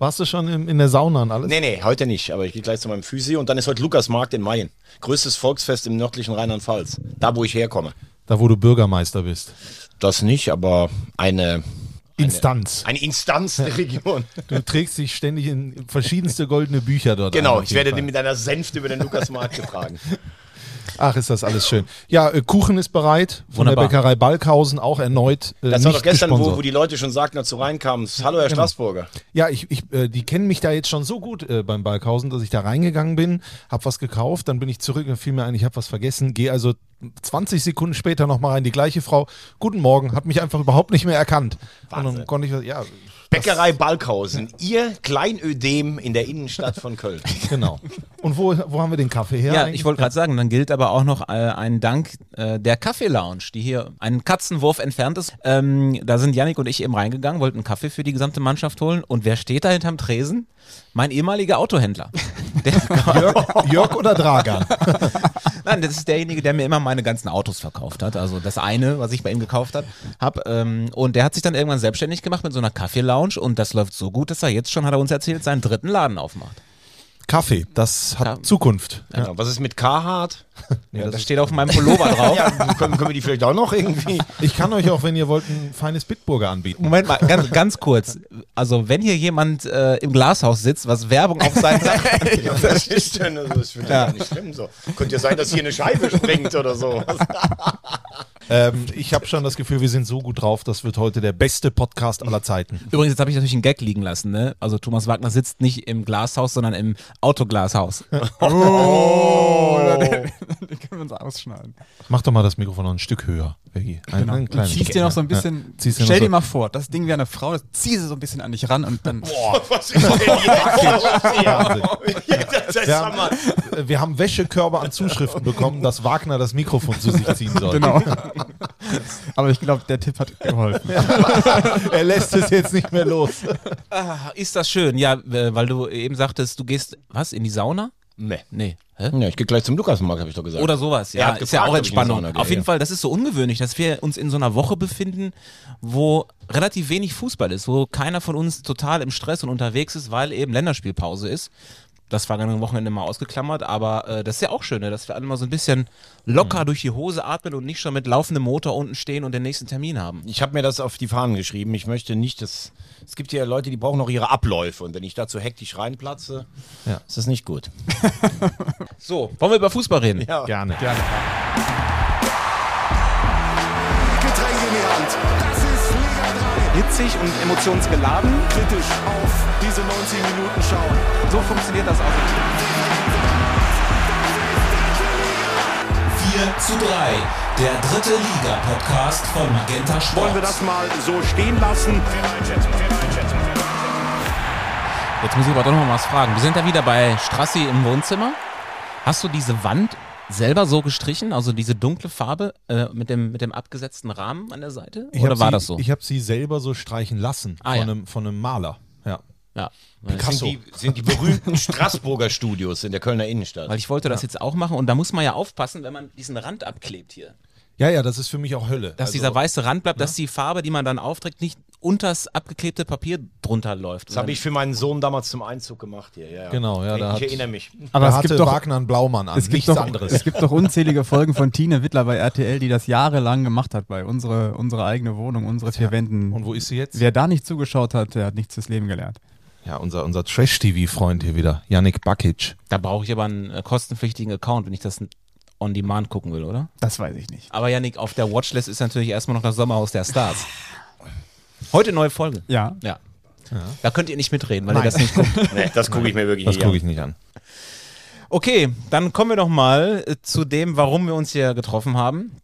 Warst du schon in, in der Sauna und alles? Nee, nee, heute nicht, aber ich gehe gleich zu meinem Physio und dann ist heute Lukasmarkt in Mayen. Größtes Volksfest im nördlichen Rheinland-Pfalz. Da, wo ich herkomme. Da, wo du Bürgermeister bist. Das nicht, aber eine, Instanz. eine Instanz der Region. Du trägst dich ständig in verschiedenste goldene Bücher dort. Genau, auf ich werde Fall. mit einer Senft über den Lukasmarkt getragen. Ach, ist das alles schön. Ja, äh, Kuchen ist bereit. Von Wunderbar. der Bäckerei Balkhausen auch erneut. Äh, Das war doch gestern, wo, wo die Leute schon sagten, als du reinkamst, hallo Herr Genau. Straßburger. Ja, ich, ich, äh, die kennen mich da jetzt schon so gut äh, beim Balkhausen, dass ich da reingegangen bin, hab was gekauft, dann bin ich zurück und fiel mir ein, ich habe was vergessen, gehe also 20 Sekunden später nochmal rein, die gleiche Frau, guten Morgen, hat mich einfach überhaupt nicht mehr erkannt. Und dann Wahnsinn. konnte ich, ja, Bäckerei Balkhausen, ihr Kleinödem in der Innenstadt von Köln. genau. Und wo, wo haben wir den Kaffee her? Ja, eigentlich? ich wollte gerade sagen, dann gilt aber auch noch äh, ein Dank äh, der Kaffee Lounge, die hier einen Katzenwurf entfernt ist. Ähm, da sind Yannick und ich eben reingegangen, wollten einen Kaffee für die gesamte Mannschaft holen. Und wer steht da hinterm Tresen? Mein ehemaliger Autohändler. Der, Jörg, Jörg oder Dragan? Nein, das ist derjenige, der mir immer meine ganzen Autos verkauft hat. Also das eine, was ich bei ihm gekauft hat, hab. Ähm, und der hat sich dann irgendwann selbstständig gemacht mit so einer Kaffee-Lounge und das läuft so gut, dass er jetzt schon, hat er uns erzählt, seinen dritten Laden aufmacht. Kaffee, das hat Ja. Zukunft. Ja. Genau. Was ist mit Carhartt? Ja, das steht auf meinem Pullover drauf. Ja, können, können wir die vielleicht auch noch irgendwie? Ich kann euch auch, wenn ihr wollt, ein feines Bitburger anbieten. Moment mal, ganz, ganz kurz. Also, wenn hier jemand äh, im Glashaus sitzt, was Werbung auf seinen Sachen. Ja, was ist denn? Also, Das finde ich gar nicht schlimm so. Könnte ja sein, dass hier eine Scheibe springt oder so. Ähm, ich habe schon das Gefühl, wir sind so gut drauf, das wird heute der beste Podcast aller Zeiten. Übrigens, jetzt habe ich natürlich einen Gag liegen lassen. Ne? Also, Thomas Wagner sitzt nicht im Glashaus, sondern im Autoglashaus. Den können wir uns ausschneiden. Mach doch mal das Mikrofon noch ein Stück höher, Veggie. Ein, Genau. ein Und ziehst dir noch so ein Ja. bisschen. Ziehst dir noch stell so- dir mal vor, das Ding wäre eine Frau, das zieh sie so ein bisschen an dich ran und dann. Was ist denn jetzt? Ja, Wir haben, wir haben Wäschekörbe an Zuschriften bekommen, dass Wagner das Mikrofon zu sich ziehen soll. Genau. Aber ich glaube, der Tipp hat geholfen. Er lässt es jetzt nicht mehr los. Ah, ist das schön. Ja, äh, weil du eben sagtest, du gehst, was, in die Sauna? Nee. Nee. Hä? Ja, ich gehe gleich zum Lukasmarkt, habe ich doch gesagt. Oder sowas, ja. hat ist ja gefragt, auch Entspannung. Gehe, Auf jeden ja. Fall, das ist so ungewöhnlich, dass wir uns in so einer Woche befinden, wo relativ wenig Fußball ist, wo keiner von uns total im Stress und unterwegs ist, weil eben Länderspielpause ist. Das vergangene Wochenende mal ausgeklammert, aber äh, das ist ja auch schön, ne, dass wir alle mal so ein bisschen locker durch die Hose atmen und nicht schon mit laufendem Motor unten stehen und den nächsten Termin haben. Ich habe mir das auf die Fahnen geschrieben. Ich möchte nicht, dass. Es gibt ja Leute, die brauchen noch ihre Abläufe. Und wenn ich dazu hektisch reinplatze, Ja. ist das nicht gut. So, wollen wir über Fußball reden? Ja. Gerne. Getränke in die Hand. Das ist Liga 3. hitzig und emotionsgeladen. Kritisch auf diese 90 Minuten schauen. So funktioniert das auch. 4 zu 3, der dritte Liga-Podcast von Magenta Sport. Wollen wir das mal so stehen lassen? Jetzt muss ich aber doch noch mal was fragen. Wir sind da wieder bei Strassi im Wohnzimmer. Hast du diese Wand selber so gestrichen, also diese dunkle Farbe äh, mit, dem, mit dem abgesetzten Rahmen an der Seite? Ich Oder war sie, das so? Ich habe sie selber so streichen lassen Ah, von, ja. einem, von einem Maler. Ja. ja. Sind die, sind die berühmten Straßburger Studios in der Kölner Innenstadt. Weil ich wollte das jetzt auch machen und da muss man ja aufpassen, wenn man diesen Rand abklebt hier. ja, ja, das ist für mich auch Hölle. Dass Also, dieser weiße Rand bleibt, dass die Farbe, die man dann aufträgt, nicht unters abgeklebte Papier drunter läuft. Das habe ich für meinen Sohn damals zum Einzug gemacht hier. Ja, ja. Genau, ja, da Ich hat- erinnere mich. Aber da es hatte gibt, doch, Wagner einen Blaumann an, es, gibt nichts doch, anderes. es gibt doch unzählige Folgen von Tine Wittler bei RTL, die das jahrelang gemacht hat bei unsere, unsere eigene Wohnung, unsere vier Wänden. Und wo ist sie jetzt? Wer da nicht zugeschaut hat, der hat nichts fürs Leben gelernt. Ja, unser, unser Trash-TV-Freund hier wieder, Yannick Bakic. Da brauche ich aber einen äh, kostenpflichtigen Account, wenn ich das on demand gucken will, oder? Das weiß ich nicht. Aber Janik, auf der Watchlist ist natürlich erstmal noch das Sommerhaus der Stars. Heute neue Folge. Ja. Ja. Da könnt ihr nicht mitreden, weil ihr das nicht guckt. Nee, das gucke ich mir wirklich Das nicht gucke an. ich nicht an. Okay, dann kommen wir doch mal äh, zu dem, warum wir uns hier getroffen haben.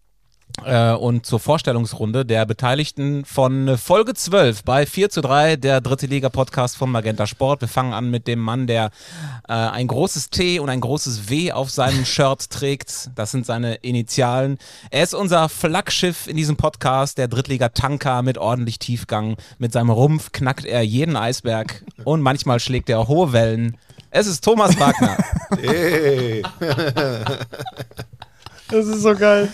Äh, und zur Vorstellungsrunde der Beteiligten von Folge 12 bei 4 zu 3, der dritte Liga-Podcast von Magenta Sport. Wir fangen an mit dem Mann, der äh, ein großes T und ein großes W auf seinem Shirt trägt. Das sind seine Initialen. Er ist unser Flaggschiff in diesem Podcast, der Drittliga-Tanker mit ordentlich Tiefgang. Mit seinem Rumpf knackt er jeden Eisberg und manchmal schlägt er hohe Wellen. Es ist Thomas Wagner. Das ist so geil.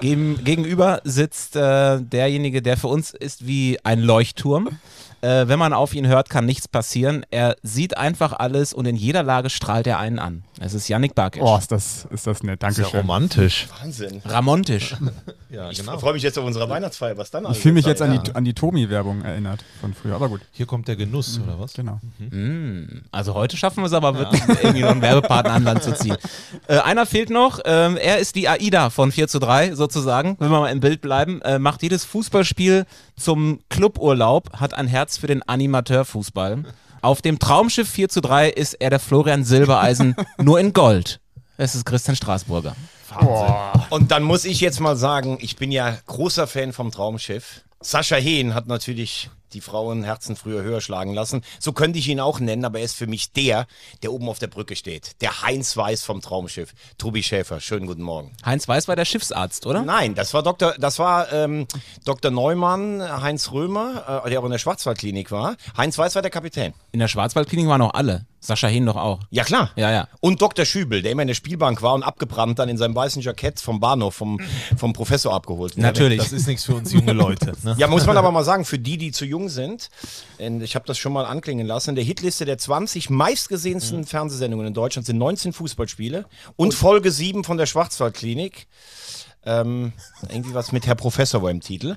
Gegen, gegenüber sitzt äh, derjenige, der für uns ist wie ein Leuchtturm. Äh, wenn man auf ihn hört, kann nichts passieren. Er sieht einfach alles und in jeder Lage strahlt er einen an. Es ist Yannick Barkic. Oh, ist das, ist das nett. Dankeschön. romantisch. Wahnsinn. Ramontisch. Ja, Ich genau. freue mich jetzt auf unsere Weihnachtsfeier, was dann Ich fühle mich jetzt an die, an die Tomi-Werbung erinnert von früher, aber gut. Hier kommt der Genuss, oder was? Genau. Also heute schaffen wir es aber wirklich, irgendwie noch einen Werbepartner an Land zu ziehen. Äh, einer fehlt noch. Ähm, er ist die AIDA von 4 zu 3 sozusagen, wenn wir mal im Bild bleiben. Äh, macht jedes Fußballspiel zum Cluburlaub, hat ein Herz für den Animateurfußball. Auf dem Traumschiff 4 zu 3 ist er der Florian Silbereisen, nur in Gold. Es ist Christian Straßburger. Und dann muss ich jetzt mal sagen, ich bin ja großer Fan vom Traumschiff. Sascha Hehn hat natürlich die Frauenherzen früher höher schlagen lassen. So könnte ich ihn auch nennen, aber er ist für mich der, der oben auf der Brücke steht. Der Heinz Weiß vom Traumschiff. Tobi Schäfer, schönen guten Morgen. Heinz Weiß war der Schiffsarzt, oder? Nein, das war Dr. Das war ähm, Dr. Neumann, Heinz Römer, äh, der auch in der Schwarzwaldklinik war. Heinz Weiß war der Kapitän. In der Schwarzwaldklinik waren auch alle. Sascha Hehn doch auch. Ja klar. Ja, ja. Und Dr. Schübel, der immer in der Spielbank war und abgebrannt dann in seinem weißen Jackett vom Bahnhof vom, vom Professor abgeholt wurde. Natürlich. Das ist nichts für uns junge Leute. Ne? Ja, muss man aber mal sagen, für die, die zu jung sind, und ich habe das schon mal anklingen lassen, in der Hitliste der 20 meistgesehensten Fernsehsendungen in Deutschland sind 19 Fußballspiele und Folge 7 von der Schwarzwaldklinik. Ähm, irgendwie was mit Herr Professor war im Titel.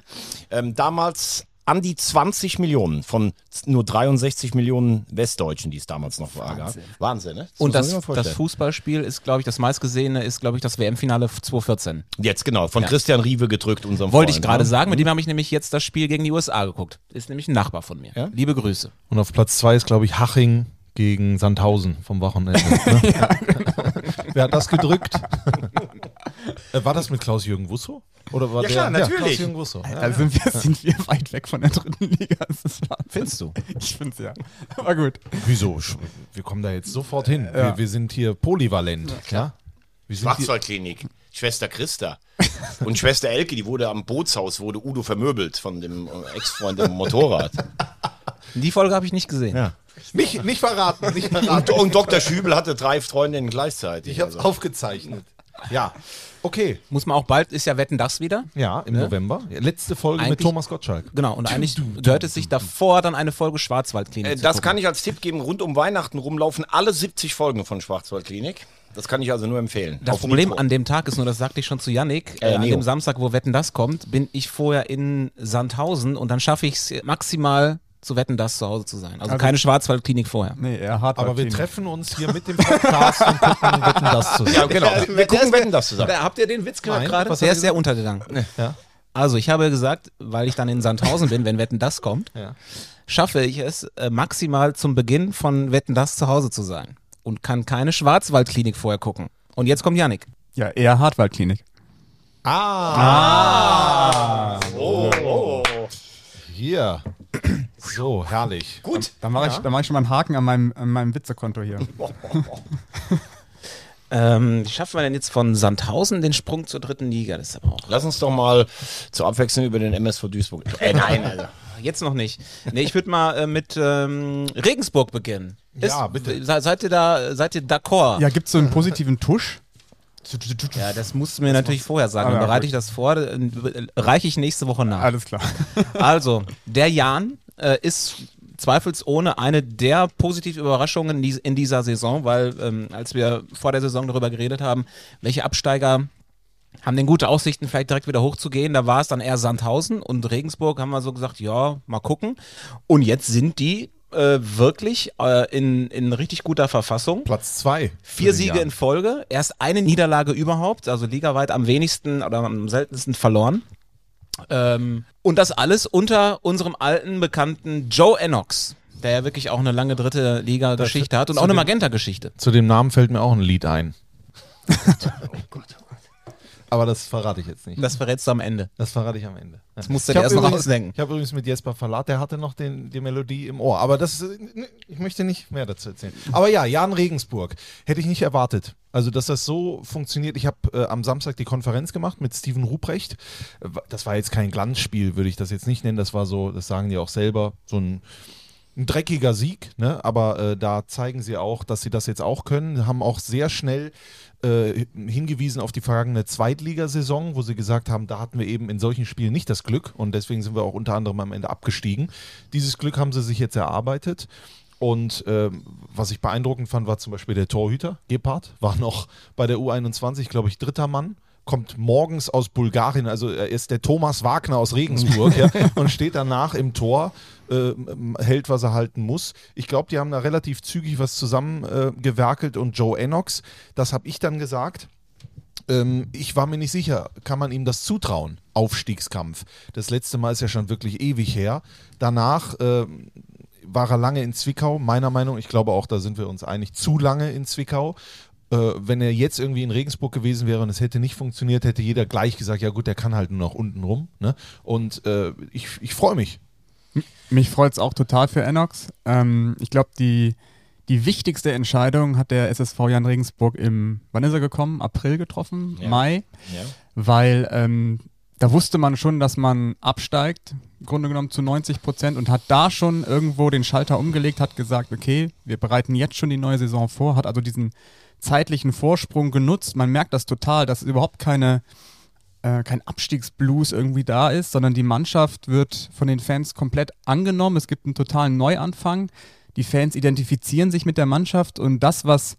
Ähm, damals an die 20 Millionen von nur 63 Millionen Westdeutschen, die es damals noch war. Wahnsinn, Wahnsinn ne? Und das, mal das vorstellen. Fußballspiel ist, glaube ich, das meistgesehene ist, glaube ich, das WM-Finale 2014. Jetzt genau, von Christian Riewe gedrückt, unserem Wollte ich Freund, gerade ne? sagen, mit dem habe ich nämlich jetzt das Spiel gegen die USA geguckt. Ist nämlich ein Nachbar von mir. Ja? Liebe Grüße. Und auf Platz zwei ist, glaube ich, Haching gegen Sandhausen vom Wochenende. Ne? Wer hat das gedrückt? Äh, war das mit Klaus-Jürgen Wusso? Oder war Ja, der, klar, natürlich. Klaus-Jürgen Wusso. Ja. Also sind wir, sind wir weit weg von der dritten Liga. Das ist Wahnsinn. Findest du? Ich finde es ja. Aber gut. Wieso? Wir kommen da jetzt sofort hin. Wir, wir sind hier polyvalent. Ja, Schwarzwaldklinik. Schwester Christa. Und Schwester Elke, die wurde am Bootshaus, wurde Udo vermöbelt von dem äh, Ex-Freund im Motorrad. Die Folge habe ich nicht gesehen. Ja. nicht, nicht verraten, nicht Und, verraten. und Dr. Schübel hatte drei Freundinnen gleichzeitig. Ich habe es Also. aufgezeichnet. Ja, okay. Muss man auch bald, ist ja Wetten das wieder. Ja, im November. Letzte Folge mit Eigentlich- Thomas Gottschalk. Genau, und eigentlich gehört es sich davor dann eine Folge Schwarzwaldklinik Äh, das gucken. kann ich als Tipp geben. Rund um Weihnachten rumlaufen alle 70 Folgen von Schwarzwaldklinik. Das kann ich also nur empfehlen. Das Auf Problem Nitro. an dem Tag ist nur, das sagte ich schon zu Yannick, äh, Äh, an dem Samstag, wo Wetten das kommt, bin ich vorher in Sandhausen und dann schaffe ich es maximal zu Wetten das zu Hause zu sein. Also, keine Schwarzwaldklinik vorher. Nee, er hat Aber wir treffen uns hier mit dem Podcast und gucken, wetten das zusammen. Ja, genau. Wir, wir gucken, wetten das zusammen. Habt ihr den Witz gehört gerade? was Der ist sehr untergegangen. Ja. Also ich habe gesagt, weil ich dann in Sandhausen bin, wenn Wetten das kommt, Ja. schaffe ich es äh, maximal zum Beginn von Wetten das zu Hause zu sein und kann keine Schwarzwaldklinik vorher gucken. Und jetzt kommt Yannick. Ja, eher Hartwaldklinik. Hier. So, herrlich. Gut. Da mache ich, da mach ich schon mal einen Haken an meinem, an meinem Witzekonto hier. Ähm, wie schaffen wir denn jetzt von Sandhausen den Sprung zur dritten Liga? Das ist aber auch Lass uns doch mal zur Abwechslung über den MSV Duisburg. Äh, nein, also. jetzt noch nicht. Nee, ich würde mal äh, mit ähm, Regensburg beginnen. Ja, bitte. Se, seid ihr da, seid ihr d'accord? Ja, gibt es so einen positiven Tusch? Ja, das musst du mir natürlich vorher sagen. Ah, Dann bereite ich das vor, reiche ich nächste Woche nach. Alles klar. Also, der Jan äh, ist zweifelsohne eine der positiven Überraschungen in dieser Saison, weil ähm, als wir vor der Saison darüber geredet haben, welche Absteiger haben denn gute Aussichten, vielleicht direkt wieder hochzugehen, da war es dann eher Sandhausen und Regensburg haben wir so gesagt, ja, mal gucken. Und jetzt sind die äh, wirklich äh, in, in richtig guter Verfassung. Platz zwei. Vier Siege in Folge, erst eine Niederlage überhaupt, also ligaweit am wenigsten oder am seltensten verloren. Ähm, und das alles unter unserem alten Bekannten Joe Ennox, der ja wirklich auch eine lange dritte Liga-Geschichte hat und auch eine Magenta-Geschichte. Zu dem Namen fällt mir auch ein Lied ein. Aber das verrate ich jetzt nicht. Das verrätst du am Ende. Das verrate ich am Ende. Das musst du dir erst noch ausdenken. Ich habe übrigens mit Jesper Verlat, der hatte noch den, die Melodie im Ohr. Aber das, ne, ich möchte nicht mehr dazu erzählen. Aber ja, Jan Regensburg. Hätte ich nicht erwartet. Also, dass das so funktioniert. Ich habe äh, am Samstag die Konferenz gemacht mit Steven Ruprecht. Das war jetzt kein Glanzspiel, würde ich das jetzt nicht nennen. Das war so, das sagen die auch selber, so ein ein dreckiger Sieg, ne? aber äh, da zeigen sie auch, dass sie das jetzt auch können. Haben auch sehr schnell äh, hingewiesen auf die vergangene Zweitligasaison, wo sie gesagt haben, da hatten wir eben in solchen Spielen nicht das Glück und deswegen sind wir auch unter anderem am Ende abgestiegen. Dieses Glück haben sie sich jetzt erarbeitet. Und ähm, was ich beeindruckend fand, war zum Beispiel der Torhüter, Gebhardt, war noch bei der U21, glaube ich, dritter Mann kommt morgens aus Bulgarien, also er ist der Thomas Wagner aus Regensburg ja, und steht danach im Tor, äh, hält, was er halten muss. Ich glaube, die haben da relativ zügig was zusammengewerkelt äh, und Joe Enox, das habe ich dann gesagt. Ähm, ich war mir nicht sicher, kann man ihm das zutrauen? Aufstiegskampf. Das letzte Mal ist ja schon wirklich ewig her. Danach äh, war er lange in Zwickau, meiner Meinung, ich glaube auch, da sind wir uns einig, zu lange in Zwickau wenn er jetzt irgendwie in Regensburg gewesen wäre und es hätte nicht funktioniert, hätte jeder gleich gesagt, ja gut, der kann halt nur noch unten rum. Ne? Und äh, ich, ich freue mich. Mich freut es auch total für Enox. Ähm, ich glaube, die, die wichtigste Entscheidung hat der SSV Jan Regensburg im, wann ist er gekommen? April getroffen? Ja. Mai? Ja. Weil ähm, da wusste man schon, dass man absteigt, im Grunde genommen zu 90 Prozent und hat da schon irgendwo den Schalter umgelegt, hat gesagt, okay, wir bereiten jetzt schon die neue Saison vor, hat also diesen zeitlichen Vorsprung genutzt. Man merkt das total, dass überhaupt keine, äh, kein Abstiegsblues irgendwie da ist, sondern die Mannschaft wird von den Fans komplett angenommen. Es gibt einen totalen Neuanfang. Die Fans identifizieren sich mit der Mannschaft und das, was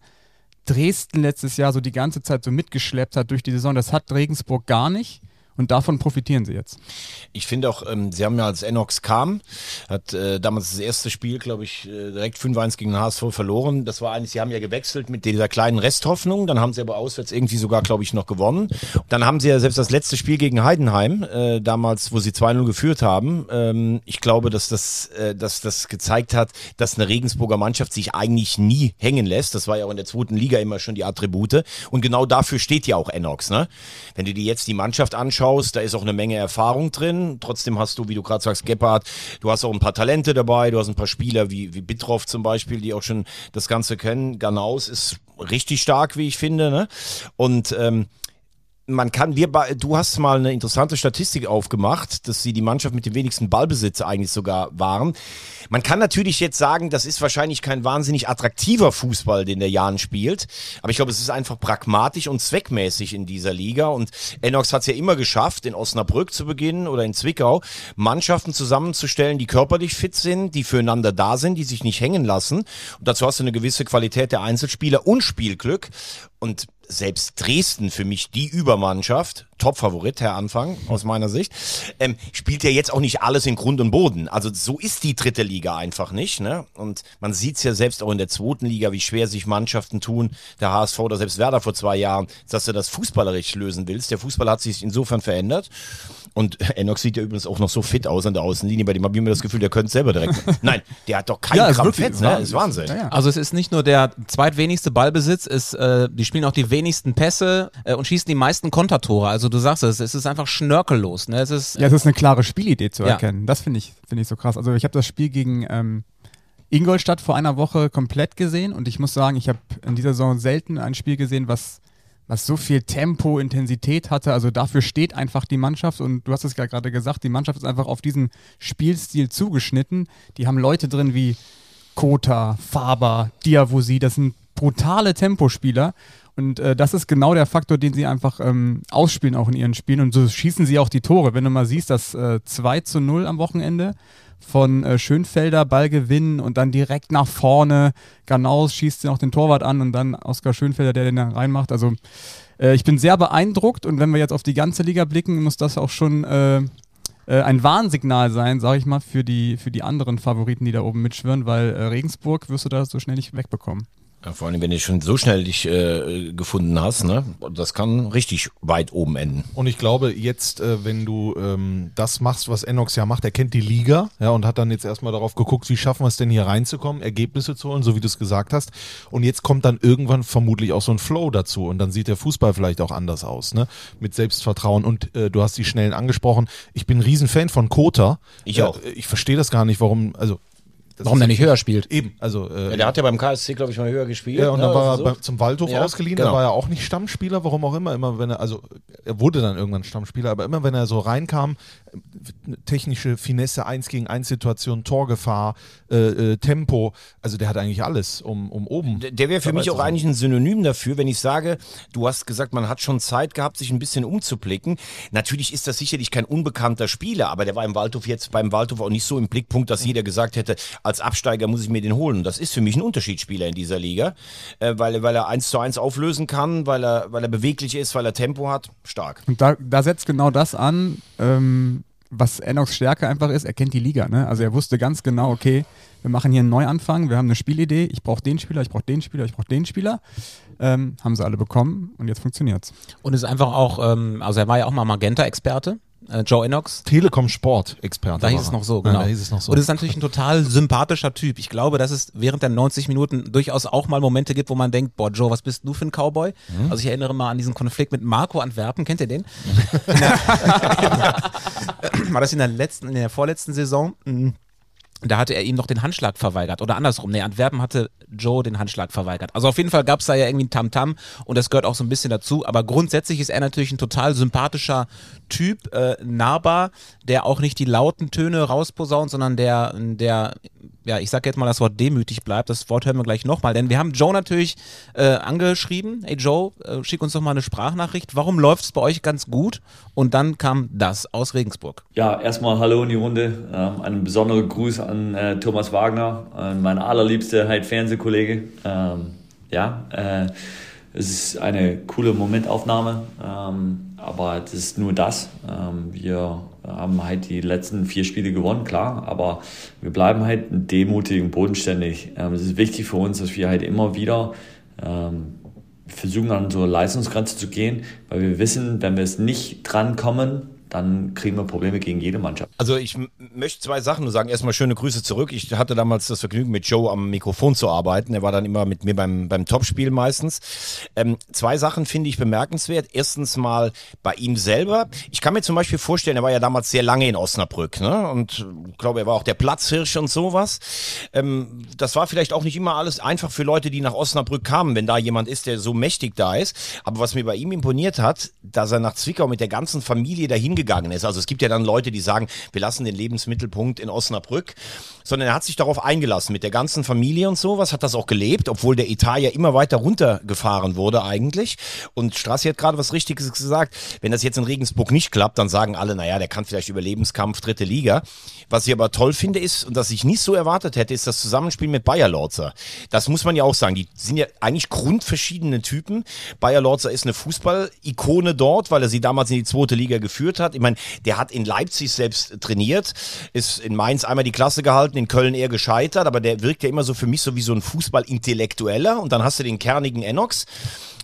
Dresden letztes Jahr so die ganze Zeit so mitgeschleppt hat durch die Saison, das hat Regensburg gar nicht. Und davon profitieren sie jetzt. Ich finde auch, ähm, sie haben ja als Enox kam, hat äh, damals das erste Spiel, glaube ich, äh, direkt 5-1 gegen den HSV verloren. Das war eigentlich, sie haben ja gewechselt mit dieser kleinen Resthoffnung, dann haben sie aber auswärts irgendwie sogar, glaube ich, noch gewonnen. Dann haben sie ja selbst das letzte Spiel gegen Heidenheim, äh, damals, wo sie 2-0 geführt haben. Ähm, ich glaube, dass das, äh, dass das gezeigt hat, dass eine Regensburger Mannschaft sich eigentlich nie hängen lässt. Das war ja auch in der zweiten Liga immer schon die Attribute. Und genau dafür steht ja auch Enox. Ne? Wenn du dir jetzt die Mannschaft anschaust, da ist auch eine Menge Erfahrung drin. Trotzdem hast du, wie du gerade sagst, Gebhardt, du hast auch ein paar Talente dabei, du hast ein paar Spieler wie, wie Bitroff zum Beispiel, die auch schon das Ganze kennen. Ganaus ist richtig stark, wie ich finde. Ne? Und ähm, man kann, wir, du hast mal eine interessante Statistik aufgemacht, dass sie die Mannschaft mit dem wenigsten Ballbesitz eigentlich sogar waren. Man kann natürlich jetzt sagen, das ist wahrscheinlich kein wahnsinnig attraktiver Fußball, den der Jan spielt. Aber ich glaube, es ist einfach pragmatisch und zweckmäßig in dieser Liga. Und Enox hat es ja immer geschafft, in Osnabrück zu beginnen oder in Zwickau, Mannschaften zusammenzustellen, die körperlich fit sind, die füreinander da sind, die sich nicht hängen lassen. Und dazu hast du eine gewisse Qualität der Einzelspieler und Spielglück. Und selbst Dresden für mich die Übermannschaft, Top-Favorit, Herr Anfang, aus meiner Sicht, ähm, spielt ja jetzt auch nicht alles in Grund und Boden. Also so ist die dritte Liga einfach nicht. Ne? Und man sieht es ja selbst auch in der zweiten Liga, wie schwer sich Mannschaften tun, der HSV oder selbst Werder vor zwei Jahren, dass du das fußballerisch lösen willst. Der Fußball hat sich insofern verändert. Und Enox sieht ja übrigens auch noch so fit aus an der Außenlinie, bei dem habe ich immer das Gefühl, der könnte es selber direkt. Nein, der hat doch kein Ja, ist Gramm Fett, ne? Ist Wahnsinn. Ja, ja. Also es ist nicht nur der zweitwenigste Ballbesitz, es, äh, die spielen auch die wenigsten Pässe äh, und schießen die meisten Kontertore. Also du sagst es, es ist einfach schnörkellos. Ne? Es ist, Ja, es ist eine klare Spielidee zu Ja. erkennen. Das finde ich, finde ich so krass. Also ich habe das Spiel gegen ähm, Ingolstadt vor einer Woche komplett gesehen und ich muss sagen, ich habe in dieser Saison selten ein Spiel gesehen, was, was so viel Tempo, Intensität hatte. Also dafür steht einfach die Mannschaft und du hast es ja gerade gesagt, die Mannschaft ist einfach auf diesen Spielstil zugeschnitten. Die haben Leute drin wie Kota, Faber, Diawusi, das sind brutale Tempospieler. Und äh, das ist genau der Faktor, den sie einfach ähm, ausspielen auch in ihren Spielen. Und so schießen sie auch die Tore. Wenn du mal siehst, das äh, 2 zu 0 am Wochenende von äh, Schönfelder, Ball gewinnen und dann direkt nach vorne. Ganaus schießt noch den Torwart an und dann Oskar Schönfelder, der den da reinmacht. Also äh, ich bin sehr beeindruckt und wenn wir jetzt auf die ganze Liga blicken, muss das auch schon äh, äh, ein Warnsignal sein, sage ich mal, für die, für die anderen Favoriten, die da oben mitschwirren, weil Regensburg wirst du da so schnell nicht wegbekommen. Ja, vor allem, wenn du schon so schnell dich äh, gefunden hast, ne? Das kann richtig weit oben enden. Und ich glaube, jetzt, äh, wenn du ähm, das machst, was Enox ja macht, er kennt die Liga ja, und hat dann jetzt erstmal darauf geguckt, wie schaffen wir es denn hier reinzukommen, Ergebnisse zu holen, so wie du es gesagt hast. Und jetzt kommt dann irgendwann vermutlich auch so ein Flow dazu und dann sieht der Fußball vielleicht auch anders aus, ne? Mit Selbstvertrauen. Und äh, du hast die Schnellen angesprochen. Ich bin ein Riesenfan von Kota. Ich auch. Äh, ich verstehe das gar nicht, warum, also Das Warum der nicht höher spielt? Eben, also äh, Ja, der hat ja beim KSC, glaube ich, mal höher gespielt. Ja, und dann ne, war er bei, zum Waldhof Ja, ausgeliehen, genau. da war er auch nicht Stammspieler, warum auch immer, immer wenn er, also er wurde dann irgendwann Stammspieler, aber immer wenn er so reinkam, technische Finesse, 1 gegen 1 Situation, Torgefahr, äh, äh, Tempo, also der hat eigentlich alles, um, um oben. Der- Der wäre für mich auch sein. eigentlich ein Synonym dafür, wenn ich sage, du hast gesagt, man hat schon Zeit gehabt, sich ein bisschen umzublicken. Natürlich ist das sicherlich kein unbekannter Spieler, aber der war im Waldhof jetzt beim Waldhof auch nicht so im Blickpunkt, dass jeder gesagt hätte, als Absteiger muss ich mir den holen. Das ist für mich ein Unterschiedsspieler in dieser Liga, äh, weil, weil er eins zu eins auflösen kann, weil er, weil er beweglich ist, weil er Tempo hat. Stark. Und da, da setzt genau das an, ähm, was Enox Stärke einfach ist. Er kennt die Liga. Ne? Also er wusste ganz genau, okay, wir machen hier einen Neuanfang, wir haben eine Spielidee, ich brauche den Spieler, ich brauche den Spieler, ich brauche den Spieler. Ähm, haben sie alle bekommen und jetzt funktioniert's. Und ist einfach auch, ähm, also er war ja auch mal Magenta-Experte, äh, Joe Enox. Telekom Sport Experte. Da hieß es noch so, Ja, genau. da hieß es noch so. Und es ist natürlich ein total sympathischer Typ. Ich glaube, dass es während der 90 Minuten durchaus auch mal Momente gibt, wo man denkt, boah, Joe, was bist du für ein Cowboy? Mhm. Also ich erinnere mal an diesen Konflikt mit Marco Antwerpen, kennt ihr den? War das in der letzten, in der vorletzten Saison? Mhm. Da hatte er ihm noch den Handschlag verweigert. Oder andersrum. Nee, Antwerpen hatte Joe den Handschlag verweigert. Also auf jeden Fall gab es da ja irgendwie ein Tamtam und das gehört auch so ein bisschen dazu. Aber grundsätzlich ist er natürlich ein total sympathischer Typ, äh, nahbar, der auch nicht die lauten Töne rausposaunt, sondern der, der, ja, ich sag jetzt mal das Wort demütig bleibt. Das Wort hören wir gleich nochmal. Denn wir haben Joe natürlich äh, angeschrieben. Hey Joe, äh, schick uns doch mal eine Sprachnachricht. Warum läuft es bei euch ganz gut? Und dann kam das aus Regensburg. Ja, erstmal Hallo in die Runde. Ähm, einen besonderen Gruß an äh, Thomas Wagner, äh, mein allerliebster halt Fernsehkollege. Ähm, ja, äh, es ist eine coole Momentaufnahme, ähm, aber das ist nur das. Ähm, wir haben halt die letzten vier Spiele gewonnen, klar, aber wir bleiben halt demütig und bodenständig. Ähm, es ist wichtig für uns, dass wir halt immer wieder ähm, versuchen an unsere Leistungsgrenze zu gehen, weil wir wissen, wenn wir es nicht drankommen, dann kriegen wir Probleme gegen jede Mannschaft. Also ich möchte zwei Sachen nur sagen. Erstmal schöne Grüße zurück. Ich hatte damals das Vergnügen, mit Joe am Mikrofon zu arbeiten. Er war dann immer mit mir beim, beim Topspiel meistens. Ähm, zwei Sachen finde ich bemerkenswert. Erstens mal bei ihm selber. Ich kann mir zum Beispiel vorstellen, er war ja damals sehr lange in Osnabrück. Ne? Und ich glaube, er war auch der Platzhirsch und sowas. Ähm, das war vielleicht auch nicht immer alles einfach für Leute, die nach Osnabrück kamen, wenn da jemand ist, der so mächtig da ist. Aber was mir bei ihm imponiert hat, dass er nach Zwickau mit der ganzen Familie dahin gegangen ist. Also es gibt ja dann Leute, die sagen, wir lassen den Lebensmittelpunkt in Osnabrück, sondern er hat sich darauf eingelassen mit der ganzen Familie und sowas, hat das auch gelebt, obwohl der Etat ja immer weiter runtergefahren wurde eigentlich. Und Strassi hat gerade was Richtiges gesagt. Wenn das jetzt in Regensburg nicht klappt, dann sagen alle, naja, der kann vielleicht Überlebenskampf dritte Liga. Was ich aber toll finde ist, und das ich nicht so erwartet hätte, ist das Zusammenspiel mit Bayer Lorzer. Das muss man ja auch sagen. Die sind ja eigentlich grundverschiedene Typen. Bayer Lorzer ist eine Fußball-Ikone dort, weil er sie damals in die zweite Liga geführt hat. Ich meine, der hat in Leipzig selbst trainiert, ist in Mainz einmal die Klasse gehalten, in Köln eher gescheitert, aber der wirkt ja immer so für mich so wie so ein Fußball-Intellektueller. Und dann hast du den kernigen Enox.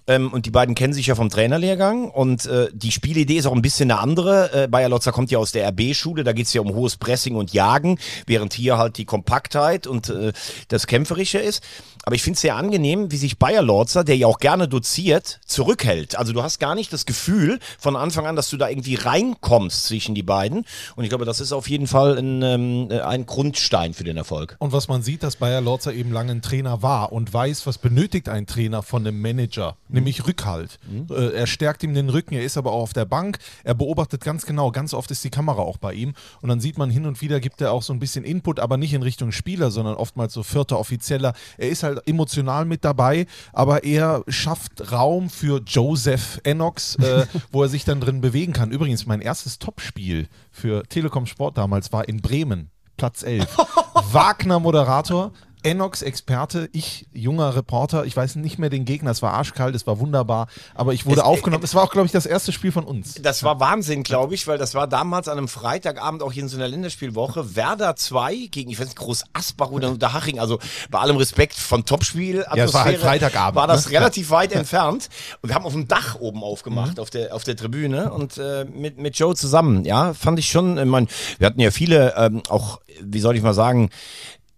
Ähm, und die beiden kennen sich ja vom Trainerlehrgang und äh, die Spielidee ist auch ein bisschen eine andere. Äh, Bayer Lotzer kommt ja aus der RB-Schule, da geht's ja um hohes Pressing und Jagen, während hier halt die Kompaktheit und äh, das Kämpferische ist. Aber ich finde es sehr angenehm, wie sich Bayer Lorzer, der ja auch gerne doziert, zurückhält. Also du hast gar nicht das Gefühl von Anfang an, dass du da irgendwie reinkommst zwischen die beiden. Und ich glaube, das ist auf jeden Fall ein, ähm, ein Grundstein für den Erfolg. Und was man sieht, dass Bayer Lorzer eben lange ein Trainer war und weiß, was benötigt ein Trainer von einem Manager, nämlich Rückhalt. Äh, er stärkt ihm den Rücken, er ist aber auch auf der Bank, er beobachtet ganz genau, ganz oft ist die Kamera auch bei ihm und dann sieht man hin und wieder gibt er auch so ein bisschen Input, aber nicht in Richtung Spieler, sondern oftmals so vierter Offizieller. Er ist halt emotional mit dabei, aber er schafft Raum für Joseph Enox, äh, wo er sich dann drin bewegen kann. Übrigens, mein erstes Topspiel für Telekom Sport damals war in Bremen. Platz 11. Wagner Moderator, Enox Experte, ich junger Reporter, ich weiß nicht mehr den Gegner, es war arschkalt, es war wunderbar, aber ich wurde Es- aufgenommen. Es war auch, glaube ich, das erste Spiel von uns. Das war Wahnsinn, glaube ich, weil das war damals an einem Freitagabend auch hier in so einer Länderspielwoche. Werder 2 gegen, ich weiß nicht, Groß Asbach oder Unterhaching. Also bei allem Respekt von Topspiel. Ja, es war halt Freitagabend, War das ne? relativ weit entfernt. Und wir haben auf dem Dach oben aufgemacht, auf, der, auf der Tribüne und äh, mit, mit Joe zusammen. Ja, fand ich schon, ich mein, wir hatten ja viele, ähm, auch, wie soll ich mal sagen,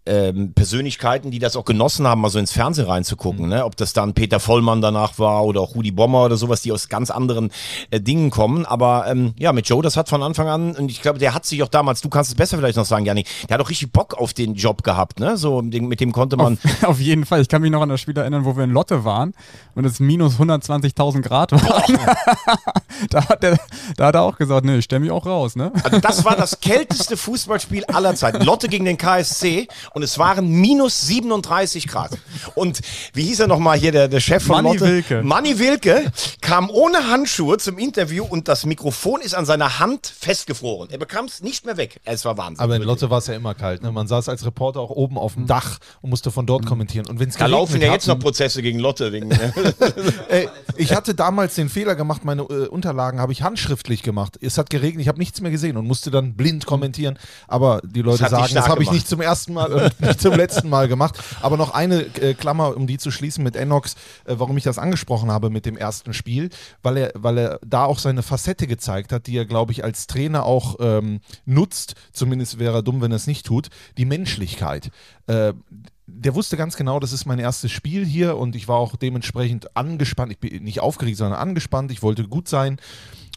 ähm, Persönlichkeiten, die das auch genossen haben, mal so ins Fernsehen reinzugucken. Ne? Ob das dann Peter Vollmann danach war oder auch Rudi Bommer oder sowas, die aus ganz anderen äh, Dingen kommen. Aber ähm, ja, mit Joe, das hat von Anfang an, und ich glaube, der hat sich auch damals, du kannst es besser vielleicht noch sagen, Janik, der hat auch richtig Bock auf den Job gehabt. Ne? So, mit dem, mit dem konnte man. Auf, auf jeden Fall. Ich kann mich noch an das Spiel erinnern, wo wir in Lotte waren und es minus 120.000 Grad waren. da, hat der, da hat er auch gesagt, nee, ich stelle mich auch raus. Ne? Also das war das kälteste Fußballspiel aller Zeiten. Lotte gegen den KSC und es waren minus 37 Grad. Und wie hieß er nochmal hier, der, der Chef von Manni Lotte? Wilke. Manni Wilke kam ohne Handschuhe zum Interview und das Mikrofon ist an seiner Hand festgefroren. Er bekam es nicht mehr weg. Es war Wahnsinn. Aber in Lotte war es ja immer kalt. Ne? Man saß als Reporter auch oben auf dem Dach und musste von dort kommentieren. Und wenn's da laufen ja jetzt noch Prozesse gegen Lotte. Wegen, ne? Ey, ich hatte damals den Fehler gemacht, meine äh, Unterlagen habe ich handschriftlich gemacht. Es hat geregnet, ich habe nichts mehr gesehen und musste dann blind kommentieren. Aber die Leute Das sagen, das habe ich nicht zum ersten Mal, nicht zum letzten Mal gemacht. Aber noch eine äh, Klammer, um die zu schließen mit Enox, äh, warum ich das angesprochen habe mit dem ersten Spiel, weil er, weil er da auch seine Facette gezeigt hat, die er, glaube ich, als Trainer auch ähm, nutzt. Zumindest wäre er dumm, wenn er es nicht tut. Die Menschlichkeit. Äh, der wusste ganz genau, das ist mein erstes Spiel hier und ich war auch dementsprechend angespannt. Ich bin nicht aufgeregt, sondern angespannt. Ich wollte gut sein.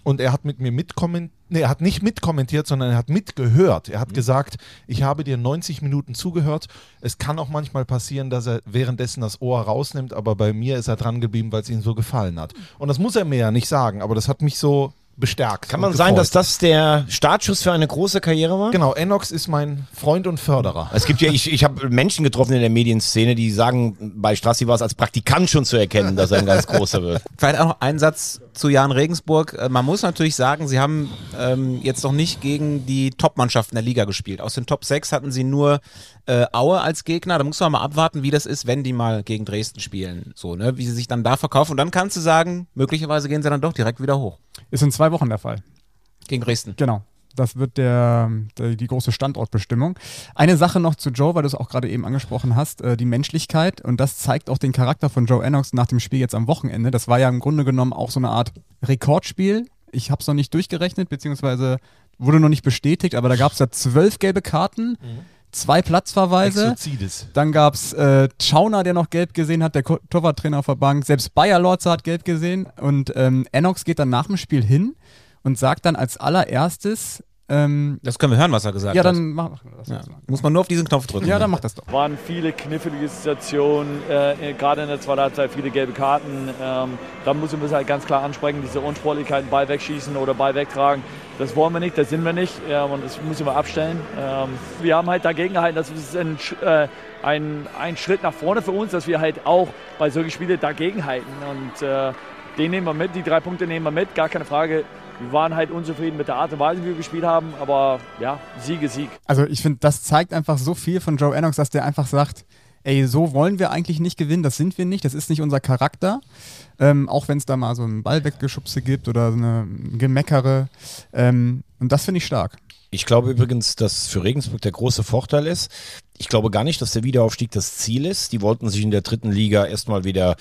Und er hat mit mir mitkommentiert, nee, er hat nicht mitkommentiert, sondern er hat mitgehört. Er hat gesagt, ich habe dir 90 Minuten zugehört. Es kann auch manchmal passieren, dass er währenddessen das Ohr rausnimmt, aber bei mir ist er dran geblieben, weil es ihm so gefallen hat. Und das muss er mir ja nicht sagen, aber das hat mich so bestärkt. Kann man sein, dass das der Startschuss für eine große Karriere war? Genau, Enox ist mein Freund und Förderer. Es gibt ja, ich, ich habe Menschen getroffen in der Medienszene, die sagen, bei Strassi war es als Praktikant schon zu erkennen, dass er ein ganz großer wird. Vielleicht auch noch ein Satz zu Jan Regensburg. Äh, Man muss natürlich sagen, sie haben ähm, jetzt noch nicht gegen die Top-Mannschaften der Liga gespielt. Aus den Top 6 hatten sie nur äh, Aue als Gegner. Da muss man mal abwarten, wie das ist, wenn die mal gegen Dresden spielen. So, ne? Wie sie sich dann da verkaufen. Und dann kannst du sagen, möglicherweise gehen sie dann doch direkt wieder hoch. Ist in zwei Wochen der Fall. Gegen Dresden. Genau. Das wird der, der, die große Standortbestimmung. Eine Sache noch zu Joe, weil du es auch gerade eben angesprochen hast, äh, die Menschlichkeit. Und das zeigt auch den Charakter von Joe Ennox nach dem Spiel jetzt am Wochenende. Das war ja im Grunde genommen auch so eine Art Rekordspiel. Ich habe es noch nicht durchgerechnet, beziehungsweise wurde noch nicht bestätigt, aber da gab es ja zwölf gelbe Karten, zwei Platzverweise. Exozides. Dann gab es äh, Schauner, der noch gelb gesehen hat, der Torwarttrainer auf der Bank. Selbst Bayer Lorzer hat gelb gesehen. Und ähm, Ennox geht dann nach dem Spiel hin und sagt dann als allererstes, ähm, Das können wir hören, was er gesagt ja, hat. dann mach, mach das Ja. Muss man nur auf diesen Knopf drücken. Ja, dann mach das doch. waren viele knifflige Situationen, äh, gerade in der zweiten Halbzeit viele gelbe Karten. Ähm, da müssen wir es halt ganz klar ansprechen, diese Unsportlichkeiten, Ball wegschießen oder Ball wegtragen. Das wollen wir nicht, das sind wir nicht ähm, und das müssen wir abstellen. Ähm, wir haben halt dagegen gehalten, das ist ein, äh, ein, ein Schritt nach vorne für uns, dass wir halt auch bei solchen Spielen dagegen halten. Und äh, den nehmen wir mit, die drei Punkte nehmen wir mit, gar keine Frage. Wir waren halt unzufrieden mit der Art und Weise, wie wir gespielt haben, aber ja, Siege, Sieg. Also ich finde, das zeigt einfach so viel von Joe Ennox, dass der einfach sagt, ey, so wollen wir eigentlich nicht gewinnen, das sind wir nicht, das ist nicht unser Charakter. Ähm, auch wenn es da mal so einen Ball weggeschubse gibt oder so eine Gemeckere. Ähm, und das finde ich stark. Ich glaube übrigens, dass für Regensburg der große Vorteil ist. Ich glaube gar nicht, dass der Wiederaufstieg das Ziel ist. Die wollten sich in der dritten Liga erstmal wieder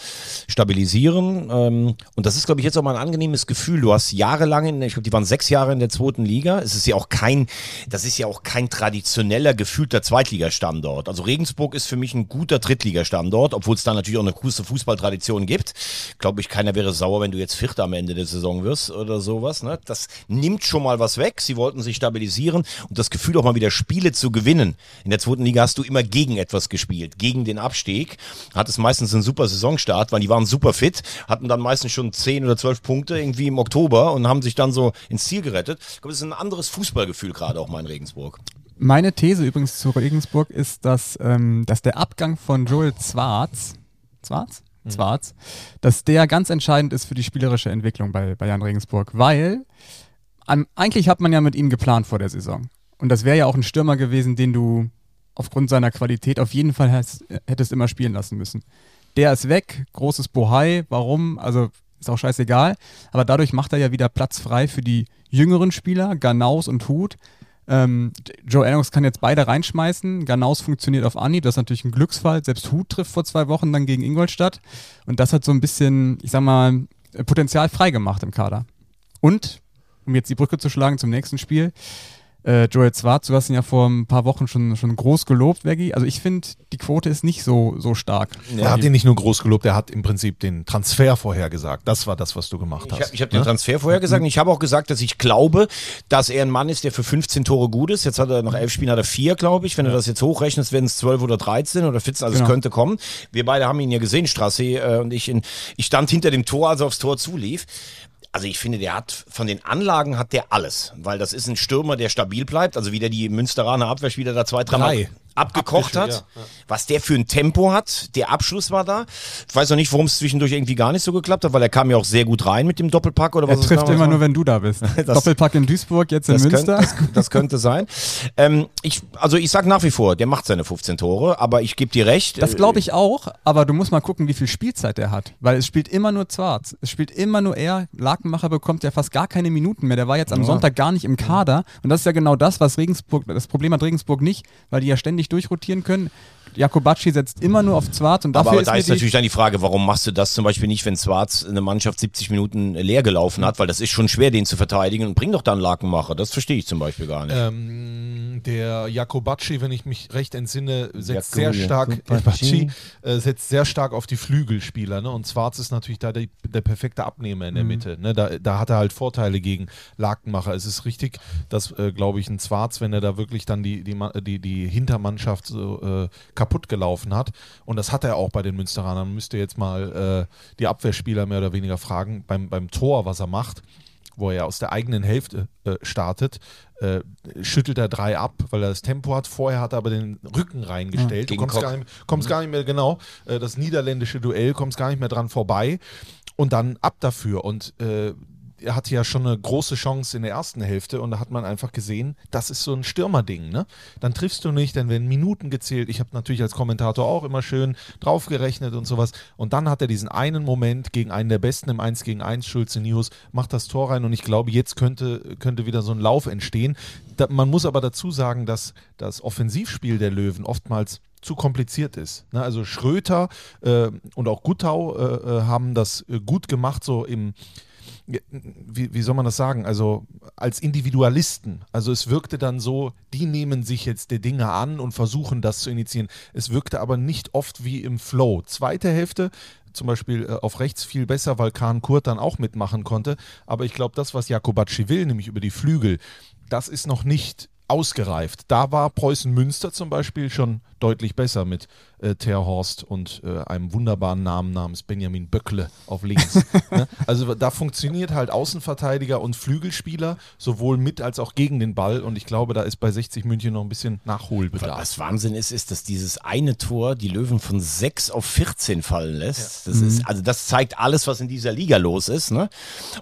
stabilisieren. Ähm, Und das ist, glaube ich, jetzt auch mal ein angenehmes Gefühl. Du hast jahrelang, in, ich glaube, die waren sechs Jahre in der zweiten Liga. Es ist ja auch kein, das ist ja auch kein traditioneller, gefühlter Zweitligastandort. Also Regensburg ist für mich ein guter Drittligastandort, obwohl es da natürlich auch eine große Fußballtradition gibt. Glaube ich, keiner wäre sauer, wenn du jetzt Vierter am Ende der Saison wirst oder sowas. Ne? Das nimmt schon mal was weg. Sie wollten sich stabilisieren und das Gefühl auch mal wieder Spiele zu gewinnen. In der zweiten Liga hast du immer gegen etwas gespielt, gegen den Abstieg. Hattest meistens einen super Saisonstart, weil die waren super fit, hatten dann meistens schon 10 oder 12 Punkte irgendwie im Oktober und haben sich dann so ins Ziel gerettet. Ich glaube, das ist ein anderes Fußballgefühl gerade auch mal in Regensburg. Meine These übrigens zu Regensburg ist, dass, ähm, dass der Abgang von Joel Zwarz, Zwarz? Zwarz, dass der ganz entscheidend ist für die spielerische Entwicklung bei, bei Jan Regensburg, weil an, eigentlich hat man ja mit ihm geplant vor der Saison. Und das wäre ja auch ein Stürmer gewesen, den du aufgrund seiner Qualität auf jeden Fall hast, hättest immer spielen lassen müssen. Der ist weg, großes Bohai, warum? Also ist auch scheißegal. Aber dadurch macht er ja wieder Platz frei für die jüngeren Spieler, Ganaus und Hut. Ähm, Joe Ennox kann jetzt beide reinschmeißen. Ganaus funktioniert auf Anhieb, das ist natürlich ein Glücksfall. Selbst Hut trifft vor zwei Wochen dann gegen Ingolstadt. Und das hat so ein bisschen, ich sag mal, Potenzial freigemacht im Kader. Und, um jetzt die Brücke zu schlagen zum nächsten Spiel, Äh, Joel Zwarz, du hast ihn ja vor ein paar Wochen schon, schon groß gelobt, Veggie. Also ich finde, die Quote ist nicht so, so stark. Er hat ihn nicht nur groß gelobt, er hat im Prinzip den Transfer vorhergesagt. Das war das, was du gemacht Ich hast. habe hab den Transfer vorher gesagt und ich habe auch gesagt, dass ich glaube, dass er ein Mann ist, der für 15 Tore gut ist. Jetzt hat er nach elf Spielen hat er vier, glaube ich. Wenn du das jetzt hochrechnest, werden es 12 oder 13 oder 14, also es Genau. könnte kommen. Wir beide haben ihn ja gesehen, Strassi äh, und ich. In, ich stand hinter dem Tor, als er aufs Tor zulief. Also ich finde, der hat von den Anlagen hat der alles, weil das ist ein Stürmer, der stabil bleibt. Also wieder die Münsteraner Abwehrspieler da zwei, drei Mal Drei. Abgekocht hat. Abgeschüttelt, ja, Was der für ein Tempo hat, der Abschluss war da. Ich weiß noch nicht, warum es zwischendurch irgendwie gar nicht so geklappt hat, weil er kam ja auch sehr gut rein mit dem Doppelpack oder Er was es trifft immer war. nur, wenn du da bist. Doppelpack in Duisburg, jetzt in Das Münster. könnte, das, das könnte sein. Ähm, ich, also ich sag nach wie vor, der macht seine 15 Tore, aber ich gebe dir recht. Das glaube ich auch, aber du musst mal gucken, wie viel Spielzeit er hat. Weil es spielt immer nur Zwarz. Es spielt immer nur er. Lakenmacher bekommt ja fast gar keine Minuten mehr. Der war jetzt am Sonntag gar nicht im Kader. Und das ist ja genau das, was Regensburg, das Problem hat Regensburg nicht, weil die ja ständig durchrotieren können. Jakobacci setzt immer nur auf Zwarz und Aber, dafür aber da mir ist die- natürlich dann die Frage, warum machst du das zum Beispiel nicht, wenn Schwarz eine Mannschaft 70 Minuten leer gelaufen hat, weil das ist schon schwer, den zu verteidigen und bring doch dann Lakenmacher. Das verstehe ich zum Beispiel gar nicht. Ähm, der Jakobacci, wenn ich mich recht entsinne, setzt Jakob- sehr stark Jakobacci. Jakobacci, äh, setzt sehr stark auf die Flügelspieler. Ne? Und Schwarz ist natürlich da die, der perfekte Abnehmer in der Mitte. Ne? Da, da hat er halt Vorteile gegen Lakenmacher. Es ist richtig, dass, äh, glaube ich, ein Schwarz, wenn er da wirklich dann die, die, die, die Hintermannschaft so äh, kaputt gelaufen hat. Und das hat er auch bei den Münsteranern. Man müsste jetzt mal äh, die Abwehrspieler mehr oder weniger fragen, beim, beim Tor, was er macht wo er aus der eigenen Hälfte äh, startet, äh, schüttelt er drei ab, weil er das Tempo hat. Vorher hat er aber den Rücken reingestellt. du Gegen kommst, gar nicht, kommst gar nicht mehr, genau, äh, das niederländische Duell, kommst gar nicht mehr dran vorbei. Und dann ab dafür. Und äh, er hatte ja schon eine große Chance in der ersten Hälfte und da hat man einfach gesehen, das ist so ein Stürmerding. Ne? Dann triffst du nicht, dann werden Minuten gezählt. Ich habe natürlich als Kommentator auch immer schön draufgerechnet und sowas. Und dann hat er diesen einen Moment gegen einen der Besten im 1 gegen 1, Schulze News, macht das Tor rein und ich glaube, jetzt könnte, könnte wieder so ein Lauf entstehen. Da, man muss aber dazu sagen, dass das Offensivspiel der Löwen oftmals zu kompliziert ist. Ne? Also Schröter äh, und auch Guttau äh, äh, haben das äh, gut gemacht, so im wie, wie soll man das sagen? Also als Individualisten. Also es wirkte dann so, die nehmen sich jetzt der Dinge an und versuchen das zu initiieren. Es wirkte aber nicht oft wie im Flow. Zweite Hälfte, zum Beispiel äh, auf rechts viel besser, weil Kahn Kurt dann auch mitmachen konnte. Aber ich glaube, das, was Jakobacci will, nämlich über die Flügel, das ist noch nicht ausgereift. Da war Preußen Münster zum Beispiel schon deutlich besser mit äh, Terhorst und äh, einem wunderbaren Namen namens Benjamin Böckle auf links. ne? Also da funktioniert halt Außenverteidiger und Flügelspieler sowohl mit als auch gegen den Ball und ich glaube, da ist bei 60 München noch ein bisschen Nachholbedarf. Was Wahnsinn ist, ist, dass dieses eine Tor die Löwen von 6 auf 14 fallen lässt. Das ist, also das zeigt alles, was in dieser Liga los ist. Ne?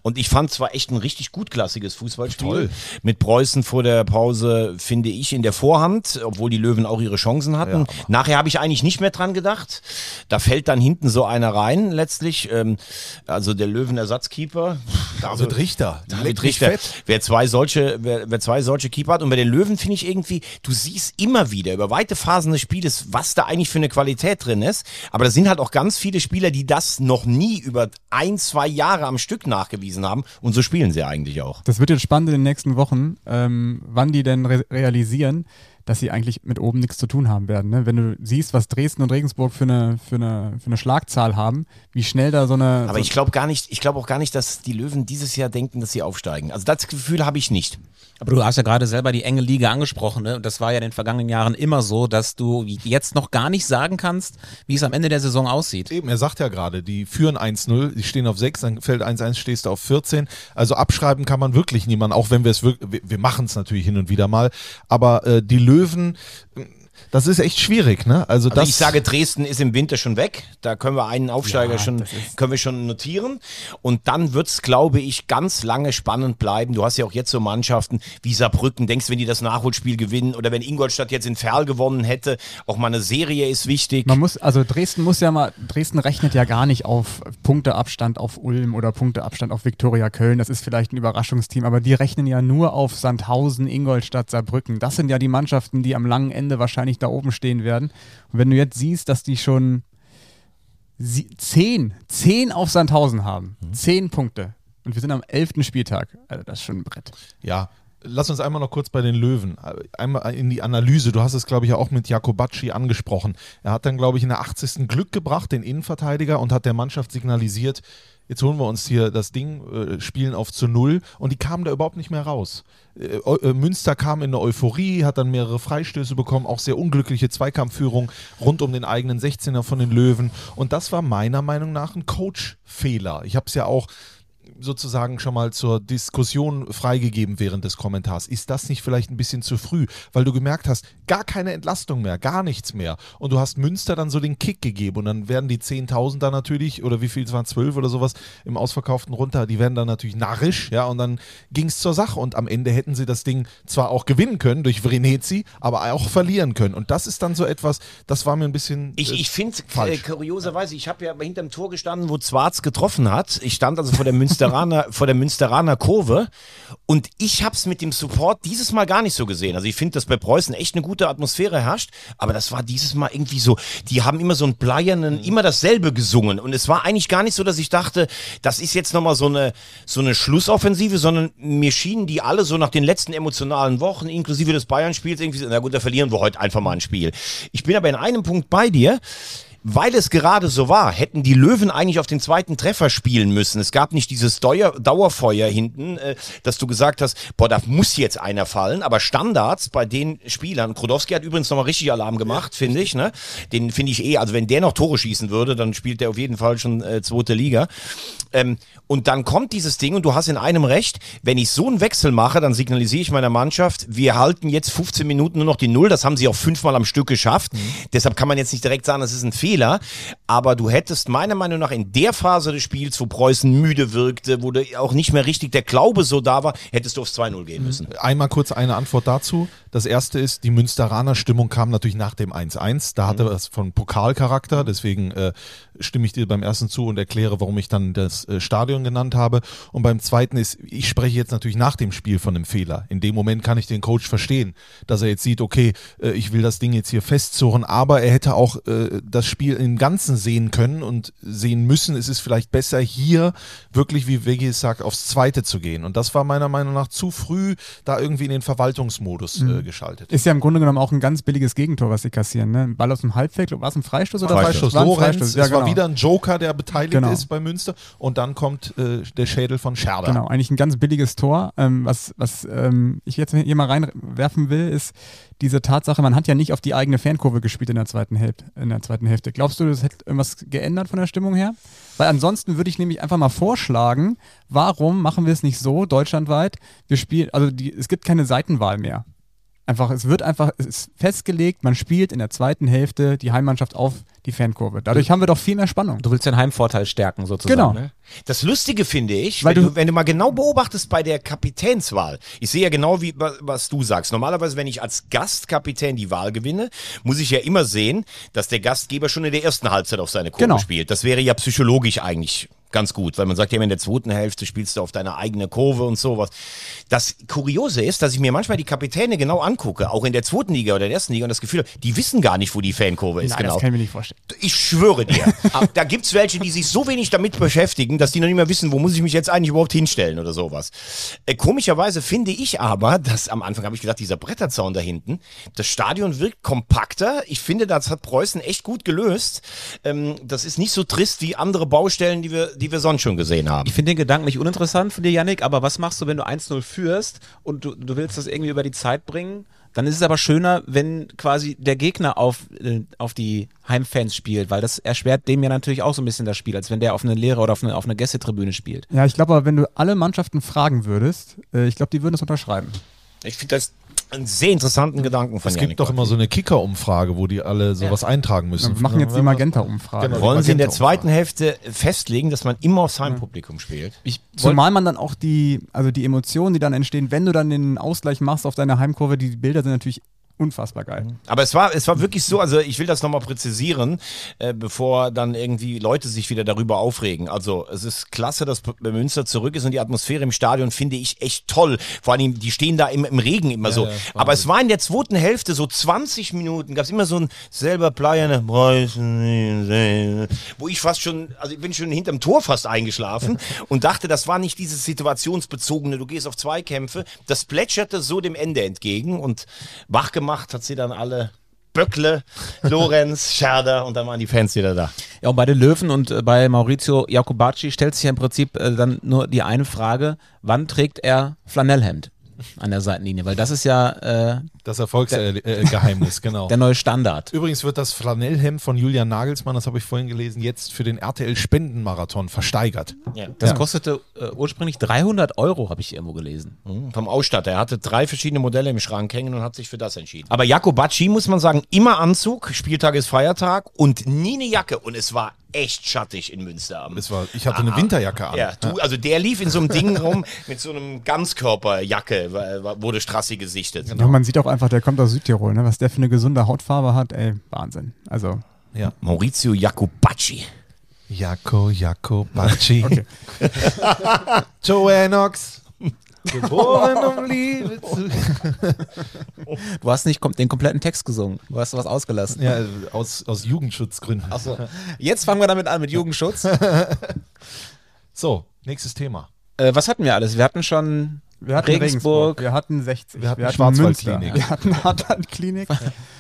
Und ich fand zwar echt ein richtig gutklassiges Fußballspiel. Toll. Mit Preußen vor der Pause, finde ich, in der Vorhand, obwohl die Löwen auch ihre Chancen hatten. Nachher habe ich eigentlich nicht mehr dran gedacht. Da fällt dann hinten so einer rein, letztlich. Ähm, also der Löwen-Ersatzkeeper. David Richter. leck David Richter, fett. wer zwei solche, wer, wer zwei solche Keeper hat und bei den Löwen finde ich irgendwie, du siehst immer wieder über weite Phasen des Spieles, was da eigentlich für eine Qualität drin ist. Aber da sind halt auch ganz viele Spieler, die das noch nie über ein, zwei Jahre am Stück nachgewiesen haben und so spielen sie eigentlich auch. Das wird jetzt spannend in den nächsten Wochen, ähm, wann die denn re realisieren, dass sie eigentlich mit oben nichts zu tun haben werden. Ne? Wenn du siehst, was Dresden und Regensburg für eine, für eine, für eine Schlagzahl haben, wie schnell da so eine. Aber so, ich glaube gar nicht, ich glaube auch gar nicht, dass die Löwen dieses Jahr denken, dass sie aufsteigen. Also das Gefühl habe ich nicht. Aber du hast ja gerade selber die enge Liga angesprochen, ne? Und das war ja in den vergangenen Jahren immer so, dass du jetzt noch gar nicht sagen kannst, wie es am Ende der Saison aussieht. Eben, er sagt ja gerade, die führen 1-0, die stehen auf 6, dann fällt 1-1, stehst du auf 14. Also abschreiben kann man wirklich niemanden, auch wenn wir es wirklich, wir, machen es natürlich hin und wieder mal. Aber äh, die Löwen, Löwen das ist echt schwierig, ne? Also, Also das, ich sage, Dresden ist im Winter schon weg. Da können wir einen Aufsteiger schon, können wir schon notieren. Und dann wird's, glaube ich, ganz lange spannend bleiben. Du hast ja auch jetzt so Mannschaften wie Saarbrücken. Denkst, wenn die das Nachholspiel gewinnen oder wenn Ingolstadt jetzt in Ferl gewonnen hätte, auch mal eine Serie ist wichtig. man muss, also Dresden muss ja mal, Dresden rechnet ja gar nicht auf Punkteabstand auf Ulm oder Punkteabstand auf Viktoria Köln. Das ist vielleicht ein Überraschungsteam, aber die rechnen ja nur auf Sandhausen, Ingolstadt, Saarbrücken. Das sind ja die Mannschaften, die am langen Ende wahrscheinlich da oben stehen werden. Und wenn du jetzt siehst, dass die schon zehn, zehn auf Sandhausen haben, zehn Punkte. Und wir sind am elften Spieltag. Also das ist schon ein Brett. ja, Lass uns einmal noch kurz bei den Löwen, einmal in die Analyse. Du hast es, glaube ich, auch mit Jakobacci angesprochen. Er hat dann, glaube ich, in der 80. Glück gebracht, den Innenverteidiger, und hat der Mannschaft signalisiert, jetzt holen wir uns hier das Ding, äh, spielen auf zu Null. Und die kamen da überhaupt nicht mehr raus. Äh, äh, Münster kam in eine Euphorie, hat dann mehrere Freistöße bekommen, auch sehr unglückliche Zweikampfführung rund um den eigenen 16er von den Löwen. Und das war meiner Meinung nach ein Coach-Fehler. Ich habe es ja auch sozusagen schon mal zur Diskussion freigegeben während des Kommentars. Ist das nicht vielleicht ein bisschen zu früh? Weil du gemerkt hast, gar keine Entlastung mehr, gar nichts mehr. Und du hast Münster dann so den Kick gegeben und dann werden die 10.000 da natürlich, oder wie viel es waren, 12 oder sowas, im Ausverkauften runter, die werden dann natürlich narrisch, ja, und dann ging es zur Sache und am Ende hätten sie das Ding zwar auch gewinnen können durch Vrenetzi, aber auch verlieren können. Und das ist dann so etwas, das war mir ein bisschen Ich, äh, ich finde, äh, falsch. kurioserweise, ich habe ja hinterm Tor gestanden, wo Zwarz getroffen hat. Ich stand also vor der Münsteraner, vor der Münsteraner Kurve und ich habe es mit dem Support dieses Mal gar nicht so gesehen. Also ich finde, dass bei Preußen echt eine gute Atmosphäre herrscht, aber das war dieses Mal irgendwie so, die haben immer so einen bleiernen, immer dasselbe gesungen und es war eigentlich gar nicht so, dass ich dachte, das ist jetzt nochmal so eine, so eine Schlussoffensive, sondern mir schienen die alle so nach den letzten emotionalen Wochen, inklusive des Bayern-Spiels, irgendwie so, na gut, da verlieren wir heute einfach mal ein Spiel. Ich bin aber in einem Punkt bei dir. Weil es gerade so war, hätten die Löwen eigentlich auf den zweiten Treffer spielen müssen. Es gab nicht dieses Deuer, Dauerfeuer hinten, äh, dass du gesagt hast, boah, da muss jetzt einer fallen. Aber Standards bei den Spielern, Krodowski hat übrigens nochmal richtig Alarm gemacht, finde ich. Ne? Den finde ich eh, also wenn der noch Tore schießen würde, dann spielt der auf jeden Fall schon äh, zweite Liga. Ähm, und dann kommt dieses Ding und du hast in einem recht, wenn ich so einen Wechsel mache, dann signalisiere ich meiner Mannschaft, wir halten jetzt 15 Minuten nur noch die Null. Das haben sie auch fünfmal am Stück geschafft. Deshalb kann man jetzt nicht direkt sagen, das ist ein Fehler. Aber du hättest meiner Meinung nach in der Phase des Spiels, wo Preußen müde wirkte, wo auch nicht mehr richtig der Glaube so da war, hättest du aufs 2-0 gehen müssen. Einmal kurz eine Antwort dazu. Das erste ist, die Münsteraner Stimmung kam natürlich nach dem 1-1. Da hatte das von Pokalcharakter, deswegen äh, stimme ich dir beim ersten zu und erkläre, warum ich dann das äh, Stadion genannt habe. Und beim zweiten ist, ich spreche jetzt natürlich nach dem Spiel von einem Fehler. In dem Moment kann ich den Coach verstehen, dass er jetzt sieht, okay, äh, ich will das Ding jetzt hier festzurren, aber er hätte auch äh, das Spiel im Ganzen sehen können und sehen müssen. Es ist vielleicht besser hier wirklich, wie Vegi es sagt, aufs Zweite zu gehen. Und das war meiner Meinung nach zu früh da irgendwie in den Verwaltungsmodus geschaltet. Ist ja im Grunde genommen auch ein ganz billiges Gegentor, was sie kassieren. Ne? Ein Ball aus dem Halbfeld, war es ein Freistoß oder Freistoß War ein Lorenz, Freistoß, ja, es war genau. wieder ein Joker, der beteiligt Genau. ist bei Münster und dann kommt äh, der Schädel von Scherder. Genau, eigentlich ein ganz billiges Tor. Ähm, was was ähm, ich jetzt hier mal reinwerfen will, ist diese Tatsache, man hat ja nicht auf die eigene Fankurve gespielt in der zweiten Hälfte. In der zweiten Hälfte. Glaubst du, das hätte irgendwas geändert von der Stimmung her? Weil ansonsten würde ich nämlich einfach mal vorschlagen, warum machen wir es nicht so deutschlandweit? Wir spielen, also die, es gibt keine Seitenwahl mehr. Einfach, es wird einfach, es ist festgelegt, man spielt in der zweiten Hälfte die Heimmannschaft auf die Fankurve. Dadurch haben wir doch viel mehr Spannung. Du willst den Heimvorteil stärken sozusagen. Genau. Ne? Das Lustige finde ich, Weil wenn, du- wenn du mal genau beobachtest bei der Kapitänswahl. Ich sehe ja genau, wie, wa- was du sagst. Normalerweise, wenn ich als Gastkapitän die Wahl gewinne, muss ich ja immer sehen, dass der Gastgeber schon in der ersten Halbzeit auf seine Kurve Genau. spielt. Das wäre ja psychologisch eigentlich ganz gut, weil man sagt ja, in der zweiten Hälfte spielst du auf deine eigene Kurve und sowas. Das Kuriose ist, dass ich mir manchmal die Kapitäne genau angucke, auch in der zweiten Liga oder der ersten Liga und das Gefühl habe, die wissen gar nicht, wo die Fankurve ist Nein, genau. das kann ich mir nicht vorstellen. Ich schwöre dir. Aber da gibt's welche, die sich so wenig damit beschäftigen, dass die noch nicht mehr wissen, wo muss ich mich jetzt eigentlich überhaupt hinstellen oder sowas. Äh, komischerweise finde ich aber, dass am Anfang habe ich gesagt, dieser Bretterzaun da hinten, das Stadion wirkt kompakter. Ich finde, das hat Preußen echt gut gelöst. Ähm, das ist nicht so trist wie andere Baustellen, die wir, die wir sonst schon gesehen haben. Ich finde den Gedanken nicht uninteressant von dir, Yannick, aber was machst du, wenn du 1-0 führst und du, du willst das irgendwie über die Zeit bringen? Dann ist es aber schöner, wenn quasi der Gegner auf, äh, auf die Heimfans spielt, weil das erschwert dem ja natürlich auch so ein bisschen das Spiel, als wenn der auf eine leere oder auf eine, auf eine Gästetribüne spielt. Ja, ich glaube aber, wenn du alle Mannschaften fragen würdest, äh, ich glaube, die würden das unterschreiben. Ich finde das einen sehr interessanten Gedanken von Es Janik gibt doch immer so eine Kicker-Umfrage, wo die alle sowas eintragen müssen. Wir machen jetzt die Magenta-Umfrage. Genau. Wollen Sie in der zweiten Hälfte festlegen, dass man immer aufs Heimpublikum spielt? Ich Zumal man dann auch die, also die Emotionen, die dann entstehen, wenn du dann den Ausgleich machst auf deiner Heimkurve, die Bilder sind natürlich unfassbar geil. Aber es war, es war wirklich so, also ich will das nochmal präzisieren, äh, bevor dann irgendwie Leute sich wieder darüber aufregen. Also es ist klasse, dass bei Münster zurück ist und die Atmosphäre im Stadion finde ich echt toll. Vor allem, die stehen da im, im Regen immer so. ja, Aber es war in der zweiten Hälfte so 20 Minuten, gab es immer so ein selber Pleierne, wo ich fast schon, also ich bin schon hinterm Tor fast eingeschlafen und dachte, das war nicht dieses situationsbezogene, du gehst auf Zweikämpfe. Das plätscherte so dem Ende entgegen und wach gemacht hat sie dann alle Böckle, Lorenz, Scherder und dann waren die Fans wieder da. Ja, und bei den Löwen und äh, bei Maurizio Jacobacci stellt sich ja im Prinzip äh, dann nur die eine Frage, wann trägt er Flanellhemd an der Seitenlinie? Weil das ist ja äh, Das Erfolgsgeheimnis, genau. der neue Standard. Übrigens wird das Flanellhemd von Julian Nagelsmann, das habe ich vorhin gelesen, jetzt für den RTL Spendenmarathon versteigert. Das kostete äh, ursprünglich 300 Euro, habe ich irgendwo gelesen. Mhm, Vom Ausstatter. Er hatte drei verschiedene Modelle im Schrank hängen und hat sich für das entschieden. Aber Jacobacci, muss man sagen, immer Anzug, Spieltag ist Feiertag und nie eine Jacke. Und es war echt schattig in Münster. Es war, ich hatte eine Winterjacke an. Ja, du, also der lief in so einem Ding rum mit so einem Ganzkörperjacke, wurde Strassi gesichtet. Ja, man sieht auch einfach, der kommt aus Südtirol, ne? was der für eine gesunde Hautfarbe hat, ey, Wahnsinn. Also, ja. Maurizio Jacobacci. Jaco, Jacobacci. Joe Knox. Geboren um Liebe zu. Du hast nicht kom den kompletten Text gesungen. Du hast was ausgelassen. Ja, aus, aus Jugendschutzgründen. Achso. Jetzt fangen wir damit an mit Jugendschutz. So, nächstes Thema. äh, was hatten wir alles? Wir hatten schon wir hatten Regensburg. wir hatten 60, Wir hatten Münster, Schwarzwaldklinik. wir hatten Hartland-Klinik.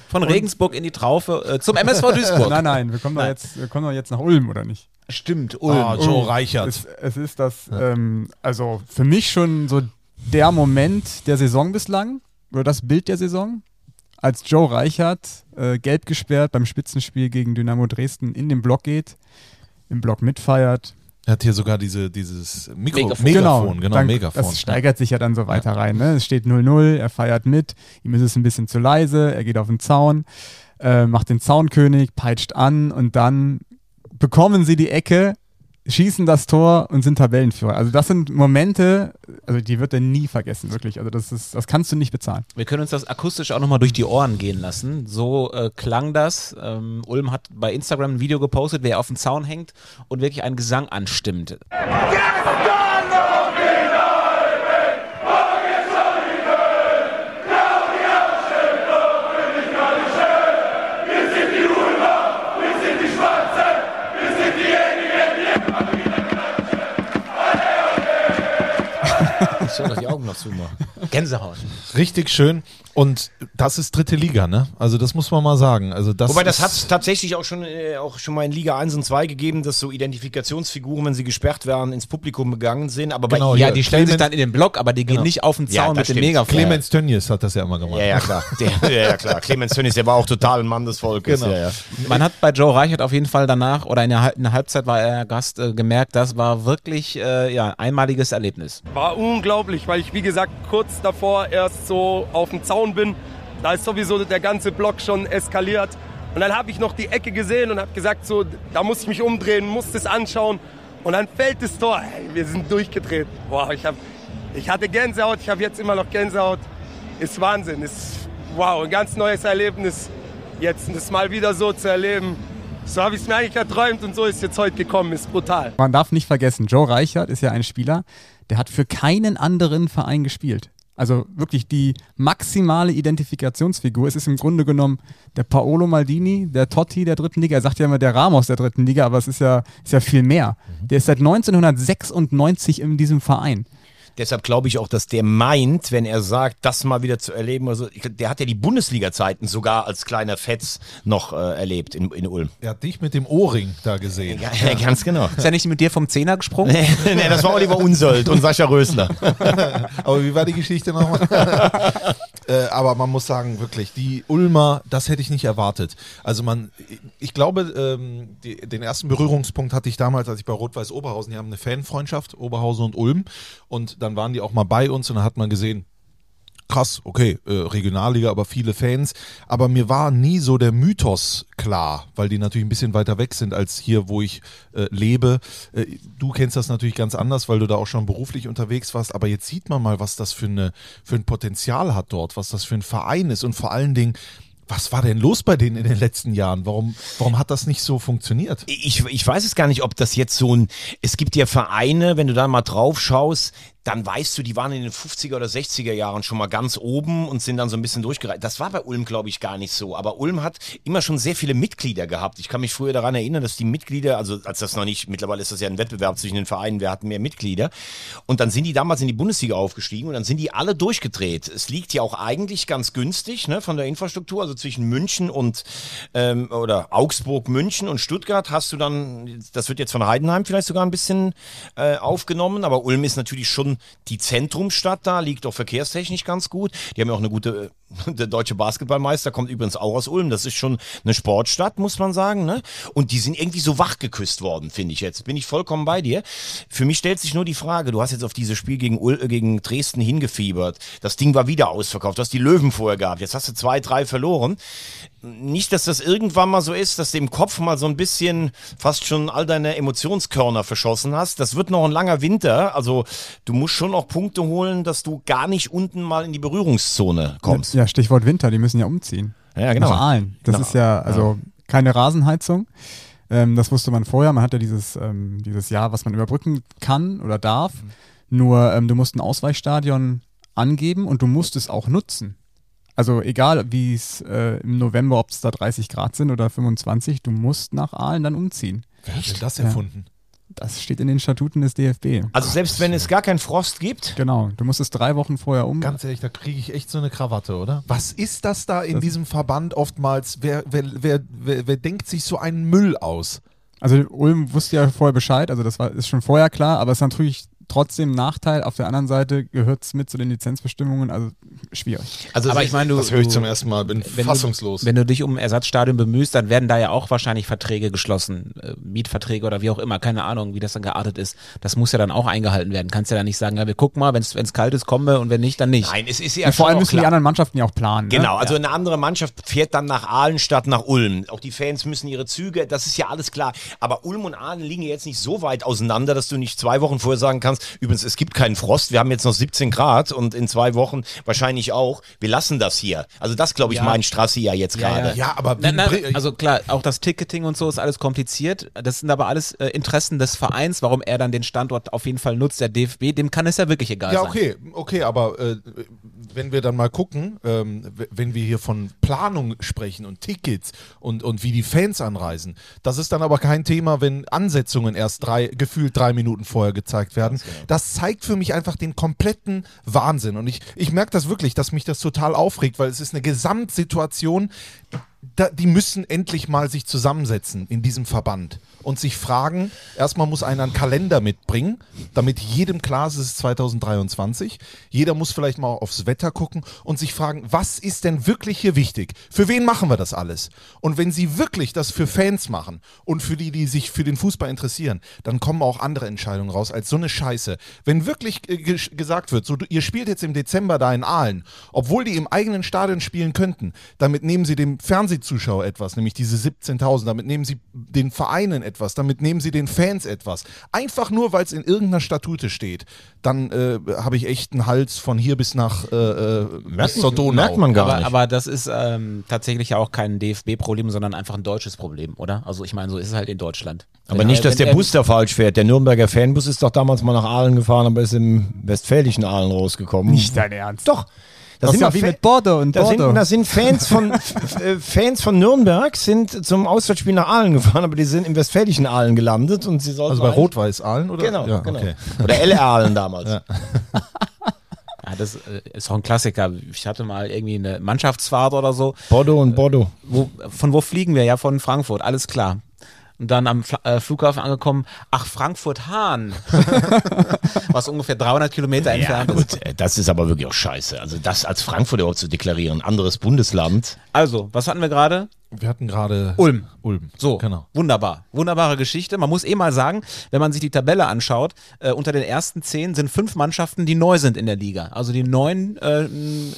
von Regensburg in die Traufe äh, zum MSV Duisburg. nein, nein, wir kommen, doch Nein. jetzt, wir kommen doch jetzt nach Ulm, oder nicht? Stimmt, Ulm. Ah, Joe Reichert. Es, es ist das, ähm, also für mich schon so der Moment der Saison bislang, oder das Bild der Saison, als Joe Reichert, äh, gelb gesperrt beim Spitzenspiel gegen Dynamo Dresden in den Block geht, im Block mitfeiert. Er hat hier sogar diese, dieses Mikro Megafon. Megafon, genau, dann, Megafon. Das steigert sich ja dann so weiter rein. Ne? Es steht 0-0, er feiert mit, ihm ist es ein bisschen zu leise, er geht auf den Zaun, äh, macht den Zaunkönig, peitscht an und dann bekommen sie die Ecke, schießen das Tor und sind Tabellenführer. Also das sind Momente, also die wird er nie vergessen, wirklich. Also das ist, das kannst du nicht bezahlen. Wir können uns das akustisch auch nochmal durch die Ohren gehen lassen. So äh, klang das. Ähm, Ulm hat bei Instagram ein Video gepostet, wer auf dem Zaun hängt und wirklich einen Gesang anstimmt. Ich soll doch die Augen noch zumachen. Gänsehaut. Richtig schön. Und das ist dritte Liga, ne? Also das muss man mal sagen. Also das Wobei das hat es tatsächlich auch schon, äh, auch schon mal in Liga 1 und 2 gegeben, dass so Identifikationsfiguren, wenn sie gesperrt werden, ins Publikum gegangen sind. Aber Genau, bei Ja, Ja, die stellen sich Clemens- dann in den Block, aber die gehen Genau. nicht auf den Ja, Zaun das mit dem. Megafon. Clemens Tönnies hat das ja immer gemacht. Ja, ja, klar. Der, ja, ja, klar. Clemens Tönnies, der war auch total ein Mann des Volkes. Genau. Ja, ja. Man hat bei Joe Reichert auf jeden Fall danach oder in der, in der Halbzeit war er Gast äh, gemerkt, das war wirklich äh, ja, einmaliges Erlebnis. War unglaublich, weil ich wie gesagt kurz davor erst so auf dem Zaun bin. Da ist sowieso der ganze Block schon eskaliert. Und dann habe ich noch die Ecke gesehen und habe gesagt, so, da muss ich mich umdrehen, muss das anschauen. Und dann fällt das Tor. Ey, wir sind durchgedreht. Boah, ich, hab, ich hatte Gänsehaut, ich habe jetzt immer noch Gänsehaut. Ist Wahnsinn. Ist wow, ein ganz neues Erlebnis. Jetzt das mal wieder so zu erleben. So habe ich es mir eigentlich erträumt und so ist jetzt heute gekommen. Ist brutal. Man darf nicht vergessen, Joe Reichert ist ja ein Spieler, der hat für keinen anderen Verein gespielt. Also wirklich die maximale Identifikationsfigur. Es ist im Grunde genommen der Paolo Maldini, der Totti der dritten Liga. Er sagt ja immer der Ramos der dritten Liga, aber es ist ja, ist ja viel mehr. Der ist seit 1996 in diesem Verein. Deshalb glaube ich auch, dass der meint, wenn er sagt, das mal wieder zu erleben. Also, der hat ja die Bundesliga-Zeiten sogar als kleiner Fetz noch äh, erlebt in, in Ulm. Er hat dich mit dem Ohrring da gesehen. Ja, ja, ganz genau. Ist er nicht mit dir vom Zehner gesprungen? nee, das war Oliver Unsold und Sascha Rösler. Aber wie war die Geschichte nochmal? äh, aber man muss sagen, wirklich, die Ulmer, das hätte ich nicht erwartet. Also man, ich glaube, ähm, die, den ersten Berührungspunkt hatte ich damals, als ich bei Rot-Weiß Oberhausen, die haben eine Fanfreundschaft, Oberhausen und Ulm. Und dann waren die auch mal bei uns und dann hat man gesehen, krass, okay, äh, Regionalliga, aber viele Fans. Aber mir war nie so der Mythos klar, weil die natürlich ein bisschen weiter weg sind als hier, wo ich äh, lebe. Äh, du kennst das natürlich ganz anders, weil du da auch schon beruflich unterwegs warst. Aber jetzt sieht man mal, was das für, eine, für ein Potenzial hat dort, was das für ein Verein ist und vor allen Dingen, was war denn los bei denen in den letzten Jahren? Warum, warum hat das nicht so funktioniert? Ich, ich weiß es gar nicht, ob das jetzt so ein. Es gibt ja Vereine, wenn du da mal drauf schaust, dann weißt du, die waren in den 50er oder 60er Jahren schon mal ganz oben und sind dann so ein bisschen durchgereicht. Das war bei Ulm, glaube ich, gar nicht so. Aber Ulm hat immer schon sehr viele Mitglieder gehabt. Ich kann mich früher daran erinnern, dass die Mitglieder, also als das noch nicht, mittlerweile ist das ja ein Wettbewerb zwischen den Vereinen, wer hat mehr Mitglieder. Und dann sind die damals in die Bundesliga aufgestiegen und dann sind die alle durchgedreht. Es liegt ja auch eigentlich ganz günstig ne, von der Infrastruktur, also zwischen München und ähm, oder Augsburg, München und Stuttgart hast du dann, das wird jetzt von Heidenheim vielleicht sogar ein bisschen äh, aufgenommen, aber Ulm ist natürlich schon die Zentrumstadt da, liegt auch verkehrstechnisch ganz gut. Die haben ja auch eine gute, äh, der deutsche Basketballmeister kommt übrigens auch aus Ulm. Das ist schon eine Sportstadt, muss man sagen. Ne? Und die sind irgendwie so wach geküsst worden, finde ich jetzt. Bin ich vollkommen bei dir. Für mich stellt sich nur die Frage, du hast jetzt auf dieses Spiel gegen, Ul äh, gegen Dresden hingefiebert. Das Ding war wieder ausverkauft. Du hast die Löwen vorher gehabt. Jetzt hast du zwei, drei verloren nicht, dass das irgendwann mal so ist, dass du im Kopf mal so ein bisschen fast schon all deine Emotionskörner verschossen hast. Das wird noch ein langer Winter. Also du musst schon noch Punkte holen, dass du gar nicht unten mal in die Berührungszone kommst. Ja, Stichwort Winter, die müssen ja umziehen. Ja, genau. Nach Aalen. Das Genau. ist ja, also keine Rasenheizung. Ähm, das wusste man vorher. Man hat ja dieses, ähm, dieses Jahr, was man überbrücken kann oder darf. Nur ähm, du musst ein Ausweichstadion angeben und du musst es auch nutzen. Also egal, wie es äh, im November, ob es da 30 Grad sind oder 25, du musst nach Aalen dann umziehen. Wer hat denn das Ja. Das steht in den Statuten des DFB. Also selbst wenn es gar keinen Frost gibt, Genau, du musst es drei Wochen vorher um. Ganz ehrlich, da kriege ich echt so eine Krawatte, oder? Was ist das da in diesem Verband oftmals? Wer, wer, wer, wer, wer denkt sich so einen Müll aus? Also Ulm wusste ja vorher Bescheid, also das war, ist schon vorher klar, aber es ist natürlich trotzdem Nachteil. Auf der anderen Seite gehört es mit zu den Lizenzbestimmungen, also schwierig. also Aber ich meine, du, Das höre ich zum ersten Mal, bin wenn fassungslos. Du, wenn du dich um ein Ersatzstadion bemühst, dann werden da ja auch wahrscheinlich Verträge geschlossen, äh, Mietverträge oder wie auch immer, keine Ahnung, wie das dann geartet ist. Das muss ja dann auch eingehalten werden. Kannst ja dann nicht sagen, ja, wir gucken mal, wenn es kalt ist, kommen wir und wenn nicht, dann nicht. nein, es ist ja Und vor allem müssen die klar. anderen Mannschaften ja auch planen. Genau, Ne? also eine andere Mannschaft fährt dann nach Aalen statt nach Ulm. Auch die Fans müssen ihre Züge, das ist ja alles klar. Aber Ulm und Aalen liegen jetzt nicht so weit auseinander, dass du nicht zwei Wochen vorher sagen kannst, übrigens, es gibt keinen Frost, wir haben jetzt noch 17 Grad und in zwei Wochen wahrscheinlich auch. Wir lassen das hier. Also das, glaube ich, Ja. meint Strassi ja jetzt gerade. ja, aber Nein, nein, wie- also klar, auch das Ticketing und so ist alles kompliziert. Das sind aber alles äh, Interessen des Vereins, warum er dann den Standort auf jeden Fall nutzt, der DFB, dem kann es ja wirklich egal Ja, sein. okay, okay, aber äh, wenn wir dann mal gucken, ähm, wenn wir hier von Planung sprechen und Tickets und, und wie die Fans anreisen, das ist dann aber kein Thema, wenn Ansetzungen erst drei, gefühlt drei Minuten vorher gezeigt werden. Das zeigt für mich einfach den kompletten Wahnsinn. Und ich, ich merke das wirklich, dass mich das total aufregt, weil es ist eine Gesamtsituation, da, die müssen endlich mal sich zusammensetzen in diesem Verband und sich fragen, erstmal muss einer einen Kalender mitbringen, damit jedem klar ist, es ist 2023. Jeder muss vielleicht mal aufs Wetter gucken und sich fragen, was ist denn wirklich hier wichtig? Für wen machen wir das alles? Und wenn sie wirklich das für Fans machen und für die, die sich für den Fußball interessieren, dann kommen auch andere Entscheidungen raus als so eine Scheiße. Wenn wirklich äh, ges- gesagt wird, so, ihr spielt jetzt im Dezember da in Aalen, obwohl die im eigenen Stadion spielen könnten, damit nehmen sie dem Fernsehzuschauer etwas, nämlich diese 17.000, damit nehmen sie den Vereinen etwas, damit nehmen sie den Fans etwas. Einfach nur, weil es in irgendeiner Statute steht, dann äh, habe ich echt einen Hals von hier bis nach äh, äh, bis zur Donau. Merkt man gar aber, nicht. aber das ist ähm, tatsächlich ja auch kein DFB-Problem, sondern einfach ein deutsches Problem, oder? Also ich meine, so ist es halt in Deutschland. aber Wenn- nicht, dass wenn der er- Bus da falsch fährt. Der Nürnberger Fanbus ist doch damals mal nach Aalen gefahren, aber ist im westfälischen Aalen rausgekommen. Nicht dein Ernst. Doch. Das ist sind ja wie Fa- mit Bordeaux und Da sind, Bordeaux. da sind Fans von äh, Fans von Nürnberg sind zum Auswärtsspiel nach Aalen gefahren, aber die sind im westfälischen Aalen gelandet und sie sollten Also bei Rot-Weiß Aalen oder? Genau, ja, genau. Okay. Oder LR Aalen damals. Ja. Ja, das äh, ist auch ein Klassiker. Ich hatte mal irgendwie eine Mannschaftsfahrt oder so. Bordeaux und Bordeaux. Wo, von wo fliegen wir? Ja, von Frankfurt, alles klar. Und dann am Fla äh, Flughafen angekommen, ach, Frankfurt-Hahn. Was ungefähr 300 Kilometer Ja, entfernt ist. gut, äh, das ist aber wirklich auch scheiße. Also das als Frankfurt überhaupt zu deklarieren, anderes Bundesland. Also, was hatten wir gerade? Wir hatten gerade Ulm. Ulm. So, Genau. wunderbar. Wunderbare Geschichte. Man muss eh mal sagen, wenn man sich die Tabelle anschaut, äh, unter den ersten zehn sind fünf Mannschaften, die neu sind in der Liga. Also die neuen äh,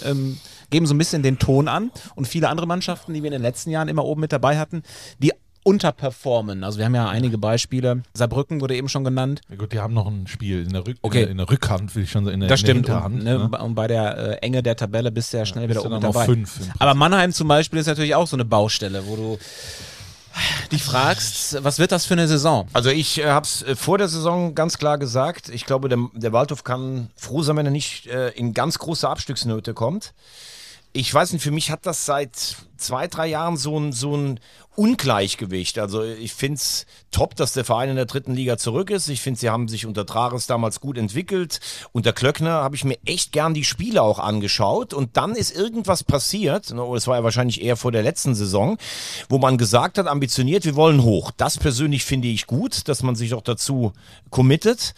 ähm, geben so ein bisschen den Ton an und viele andere Mannschaften, die wir in den letzten Jahren immer oben mit dabei hatten, die unterperformen. Also wir haben ja einige Beispiele. Saarbrücken wurde eben schon genannt. Ja gut, die haben noch ein Spiel in der, Rück Okay. in der, der Rückhand, will ich schon sagen, in der, Das in der stimmt. Hinterhand. Und, ne, ne? und bei der äh, Enge der Tabelle bist du ja schnell wieder bist du oben dabei. fünf. Aber Mannheim zum Beispiel ist natürlich auch so eine Baustelle, wo du dich fragst, was wird das für eine Saison? Also ich äh, habe es äh, vor der Saison ganz klar gesagt. Ich glaube, der, der Waldhof kann froh sein, wenn er nicht äh, in ganz große Abstiegsnöte kommt. Ich weiß nicht, für mich hat das seit zwei, drei Jahren so ein, so ein Ungleichgewicht. Also ich finde es top, dass der Verein in der dritten Liga zurück ist. Ich finde, sie haben sich unter Trares damals gut entwickelt. Unter Klöckner habe ich mir echt gern die Spiele auch angeschaut. Und dann ist irgendwas passiert, ne, oder es war ja wahrscheinlich eher vor der letzten Saison, wo man gesagt hat, ambitioniert, wir wollen hoch. Das persönlich finde ich gut, dass man sich auch dazu committet.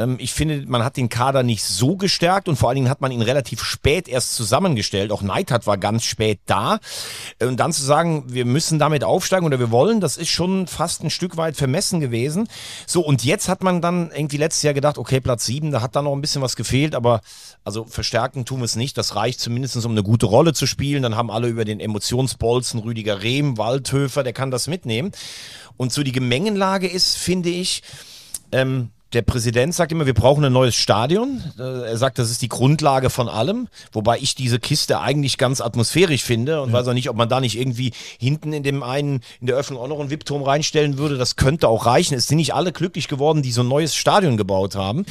Ähm, Ich finde, man hat den Kader nicht so gestärkt und vor allen Dingen hat man ihn relativ spät erst zusammengestellt. Auch Neidhardt war ganz spät da. Und dann zu sagen, wir müssen damit aufsteigen oder wir wollen, das ist schon fast ein Stück weit vermessen gewesen. So, und jetzt hat man dann irgendwie letztes Jahr gedacht, okay, Platz sieben, da hat dann noch ein bisschen was gefehlt, aber also verstärken tun wir es nicht. Das reicht zumindest, um eine gute Rolle zu spielen. Dann haben alle über den Emotionsbolzen Rüdiger Rehm, Waldhöfer, der kann das mitnehmen. Und so die Gemengenlage ist, finde ich, ähm, der Präsident sagt immer, wir brauchen ein neues Stadion. Äh, Er sagt, das ist die Grundlage von allem, wobei ich diese Kiste eigentlich ganz atmosphärisch finde und weiß auch nicht, ob man da nicht irgendwie hinten in dem einen, in der Öffnung auch noch einen VIP-Turm reinstellen würde. Das könnte auch reichen. Es sind nicht alle glücklich geworden, die so ein neues Stadion gebaut haben.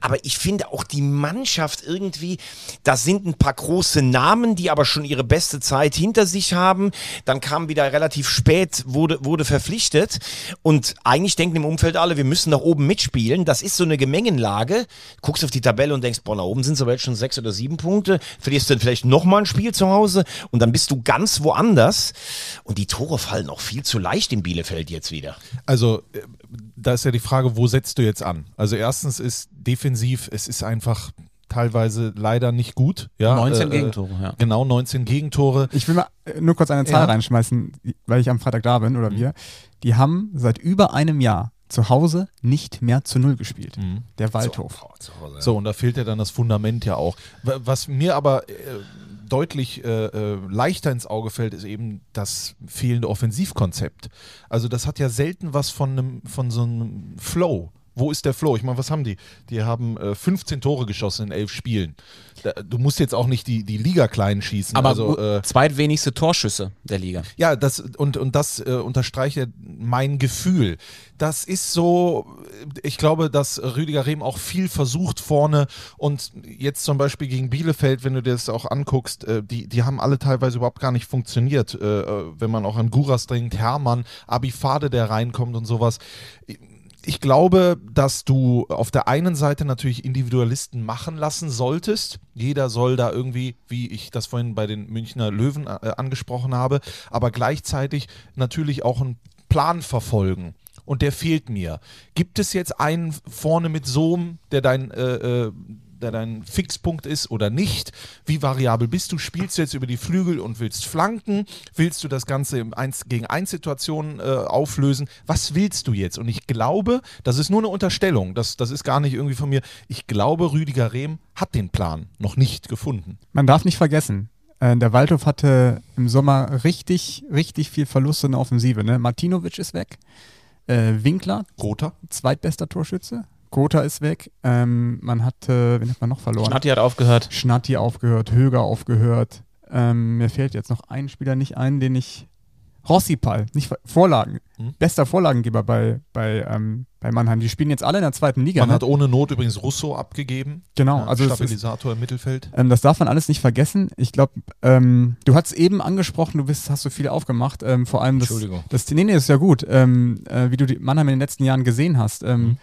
Aber ich finde auch die Mannschaft irgendwie, da sind ein paar große Namen, die aber schon ihre beste Zeit hinter sich haben. Dann kam wieder relativ spät, wurde, wurde verpflichtet. Und eigentlich denken im Umfeld alle, wir müssen nach oben mitspielen. Das ist so eine Gemengenlage. Guckst auf die Tabelle und denkst, boah, nach oben sind es aber jetzt schon sechs oder sieben Punkte. Verlierst dann vielleicht nochmal ein Spiel zu Hause und dann bist du ganz woanders. Und die Tore fallen auch viel zu leicht in Bielefeld jetzt wieder. Also, äh, da ist ja die Frage, wo setzt du jetzt an? Also, erstens ist defensiv, es ist einfach teilweise leider nicht gut. Ja, 19 äh, Gegentore, ja. Genau, 19 Gegentore. Ich will mal äh, nur kurz eine Zahl Ja. reinschmeißen, weil ich am Freitag da bin oder wir. Die haben seit über einem Jahr zu Hause nicht mehr zu Null gespielt. Der Waldhof. So, und da fehlt ja dann das Fundament ja auch. Was mir aber äh, deutlich äh, äh, leichter ins Auge fällt, ist eben das fehlende Offensivkonzept. Also das hat ja selten was von einem, von so einem Flow. Wo ist der Flow? Ich meine, was haben die? Die haben äh, 15 Tore geschossen in elf Spielen. Da, du musst jetzt auch nicht die, die Liga klein schießen. Aber also, äh, zweitwenigste Torschüsse der Liga. ja, das und, und das äh, unterstreicht mein Gefühl. Das ist so, ich glaube, dass Rüdiger Rehm auch viel versucht vorne und jetzt zum Beispiel gegen Bielefeld, wenn du dir das auch anguckst, äh, die, die haben alle teilweise überhaupt gar nicht funktioniert. Äh, äh, wenn man auch an Guras denkt, Hermann, Abifade, der reinkommt und sowas. Ich glaube, dass du auf der einen Seite natürlich Individualisten machen lassen solltest. Jeder soll da irgendwie, wie ich das vorhin bei den Münchner Löwen äh, angesprochen habe, aber gleichzeitig natürlich auch einen Plan verfolgen. Und der fehlt mir. Gibt es jetzt einen vorne mit Sohm, der dein, äh, äh, der dein Fixpunkt ist oder nicht? Wie variabel bist du? Spielst du jetzt über die Flügel und willst flanken? Willst du das Ganze in 1 gegen 1 Situationen äh, auflösen? Was willst du jetzt? Und ich glaube, das ist nur eine Unterstellung, das, das ist gar nicht irgendwie von mir. Ich glaube, Rüdiger Rehm hat den Plan noch nicht gefunden. Man darf nicht vergessen, äh, der Waldhof hatte im Sommer richtig, richtig viel Verluste in der Offensive. Ne? Martinovic ist weg. Äh, Winkler, Rother? zweitbester Torschütze. Kota ist weg. Ähm, man hatte, wen hat man noch verloren? Schnatti hat aufgehört. Schnatti aufgehört, Höger aufgehört. Ähm, mir fällt jetzt noch ein Spieler nicht ein, den ich. Rossipal, nicht Vorlagen. Hm? Bester Vorlagengeber bei, bei, ähm, bei Mannheim. Die spielen jetzt alle in der zweiten Liga. Man ne? hat ohne Not übrigens Russo abgegeben. Genau, Ja, also es ist- Stabilisator im Mittelfeld. Ähm, das darf man alles nicht vergessen. Ich glaube, ähm, du hast eben angesprochen, du bist, hast so viel aufgemacht. Ähm, vor allem das, Entschuldigung. das, nee, nee, ist ja gut, ähm, äh, wie du die Mannheim in den letzten Jahren gesehen hast. Ähm,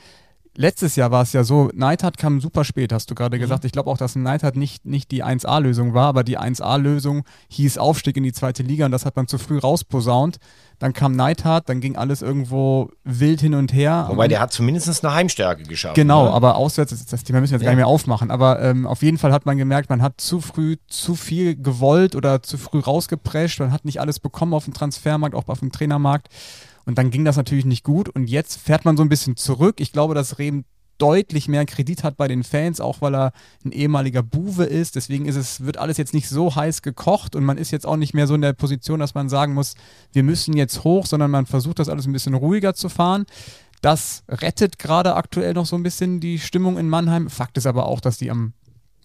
letztes Jahr war es ja so, Neidhardt kam super spät, hast du gerade gesagt. Ich glaube auch, dass Neidhardt nicht, nicht die 1A-Lösung war, aber die 1A-Lösung hieß Aufstieg in die zweite Liga und das hat man zu früh rausposaunt. Dann kam Neidhardt, dann ging alles irgendwo wild hin und her. Wobei der hat zumindest eine Heimstärke geschafft. Genau, ne? aber auswärts, das, das Thema müssen wir jetzt gar Ja. nicht mehr aufmachen. Aber ähm, auf jeden Fall hat man gemerkt, man hat zu früh zu viel gewollt oder zu früh rausgeprescht. Man hat nicht alles bekommen auf dem Transfermarkt, auch auf dem Trainermarkt. Und dann ging das natürlich nicht gut. Und jetzt fährt man so ein bisschen zurück. Ich glaube, dass Rehm deutlich mehr Kredit hat bei den Fans, auch weil er ein ehemaliger Buwe ist. Deswegen ist es, wird alles jetzt nicht so heiß gekocht und man ist jetzt auch nicht mehr so in der Position, dass man sagen muss, wir müssen jetzt hoch, sondern man versucht das alles ein bisschen ruhiger zu fahren. Das rettet gerade aktuell noch so ein bisschen die Stimmung in Mannheim. Fakt ist aber auch, dass die am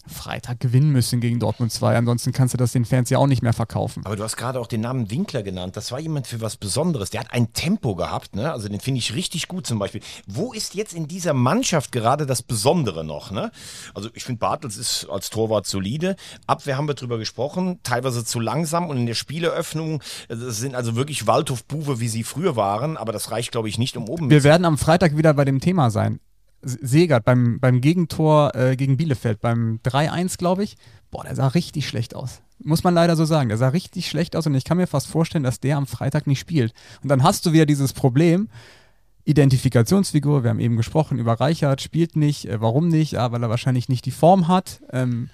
Freitag gewinnen müssen gegen Dortmund 2. Ansonsten kannst du das den Fans ja auch nicht mehr verkaufen. Aber du hast gerade auch den Namen Winkler genannt. Das war jemand für was Besonderes. Der hat ein Tempo gehabt, ne? Also den finde ich richtig gut zum Beispiel. Wo ist jetzt in dieser Mannschaft gerade das Besondere noch, ne? Also ich finde Bartels ist als Torwart solide. Abwehr haben wir drüber gesprochen. Teilweise zu langsam und in der Spieleröffnung äh, sind also wirklich Waldhof-Buwe, wie sie früher waren. Aber das reicht, glaube ich, nicht, um oben Wir werden am Freitag wieder bei dem Thema sein. Segert beim, beim Gegentor äh, gegen Bielefeld, beim 3-1, glaube ich. Boah, der sah richtig schlecht aus. Muss man leider so sagen. Der sah richtig schlecht aus und ich kann mir fast vorstellen, dass der am Freitag nicht spielt. Und dann hast du wieder dieses Problem. Identifikationsfigur, wir haben eben gesprochen über Reichert, spielt nicht. Äh, warum nicht? Ja, weil er wahrscheinlich nicht die Form hat. Ähm,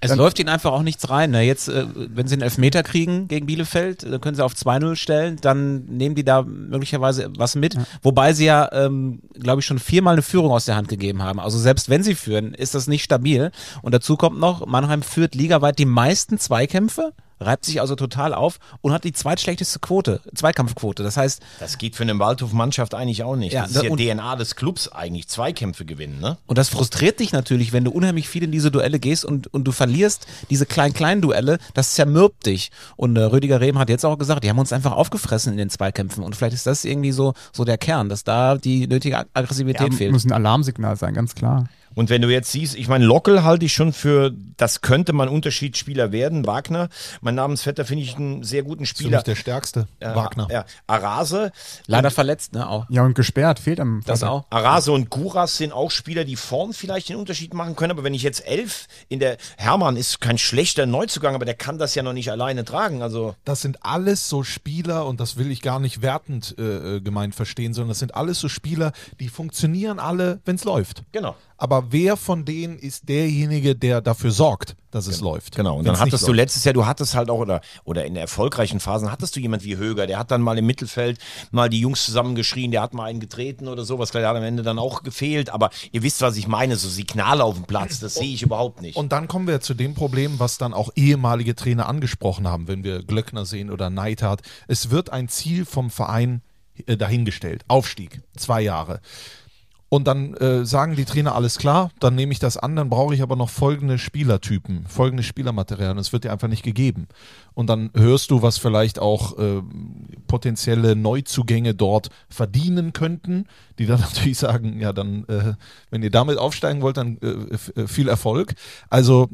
Es Dann- läuft ihnen einfach auch nichts rein. Ne? Jetzt, äh, wenn sie einen Elfmeter kriegen gegen Bielefeld, dann können sie auf 2-0 stellen, dann nehmen die da möglicherweise was mit. Wobei sie ja, ähm, glaube ich, schon viermal eine Führung aus der Hand gegeben haben. Also selbst wenn sie führen, ist das nicht stabil. Und dazu kommt noch, Mannheim führt ligaweit die meisten Zweikämpfe, reibt sich also total auf und hat die zweitschlechteste Quote, Zweikampfquote. Das heißt, Das geht für eine Waldhof-Mannschaft eigentlich auch nicht. Ja, das ist ja DNA des Clubs eigentlich, Zweikämpfe gewinnen, ne? Und das frustriert dich natürlich, wenn du unheimlich viel in diese Duelle gehst und, und du verlierst diese kleinen-kleinen Duelle, das zermürbt dich. Und äh, Rüdiger Rehm hat jetzt auch gesagt, die haben uns einfach aufgefressen in den Zweikämpfen. Und vielleicht ist das irgendwie so, so der Kern, dass da die nötige Ag- Aggressivität ja, fehlt. muss ein Alarmsignal sein, ganz klar. Und wenn du jetzt siehst, ich meine, Lockel halte ich schon für, das könnte man Unterschiedsspieler werden, Wagner. Mein Namensvetter finde ich einen sehr guten Ist Spieler. mich der stärkste, Ja, Wagner. Ja, Arase. Leider Und verletzt, ne, auch. Ja, und gesperrt fehlt am Das auch. Arase und Guras sind auch Spieler, die vorn vielleicht den Unterschied machen können. Aber wenn ich jetzt elf in der, Hermann ist kein schlechter Neuzugang, aber der kann das ja noch nicht alleine tragen. Also, Das sind alles so Spieler, und das will ich gar nicht wertend äh, äh, gemeint verstehen, sondern das sind alles so Spieler, die funktionieren alle, wenn es läuft. genau. Aber wer von denen ist derjenige, der dafür sorgt, dass es läuft? Genau, und dann hattest du läuft. letztes Jahr, du hattest halt auch, oder, oder in erfolgreichen Phasen, hattest du jemand wie Höger, der hat dann mal im Mittelfeld mal die Jungs zusammengeschrien, der hat mal einen getreten oder sowas, klar, der hat am Ende dann auch gefehlt, aber ihr wisst, was ich meine, so Signale auf dem Platz, das sehe ich überhaupt nicht. Und dann kommen wir zu dem Problem, was dann auch ehemalige Trainer angesprochen haben, wenn wir Glöckner sehen oder Neidhardt. Es wird ein Ziel vom Verein äh, dahingestellt. Aufstieg. Zwei Jahre. Und dann äh, sagen die Trainer, alles klar, dann nehme ich das an, dann brauche ich aber noch folgende Spielertypen, folgende Spielermaterial. Und es wird dir einfach nicht gegeben. Und dann hörst du, was vielleicht auch äh, potenzielle Neuzugänge dort verdienen könnten, die dann natürlich sagen, ja, dann, äh, wenn ihr damit aufsteigen wollt, dann äh, äh, viel Erfolg. Also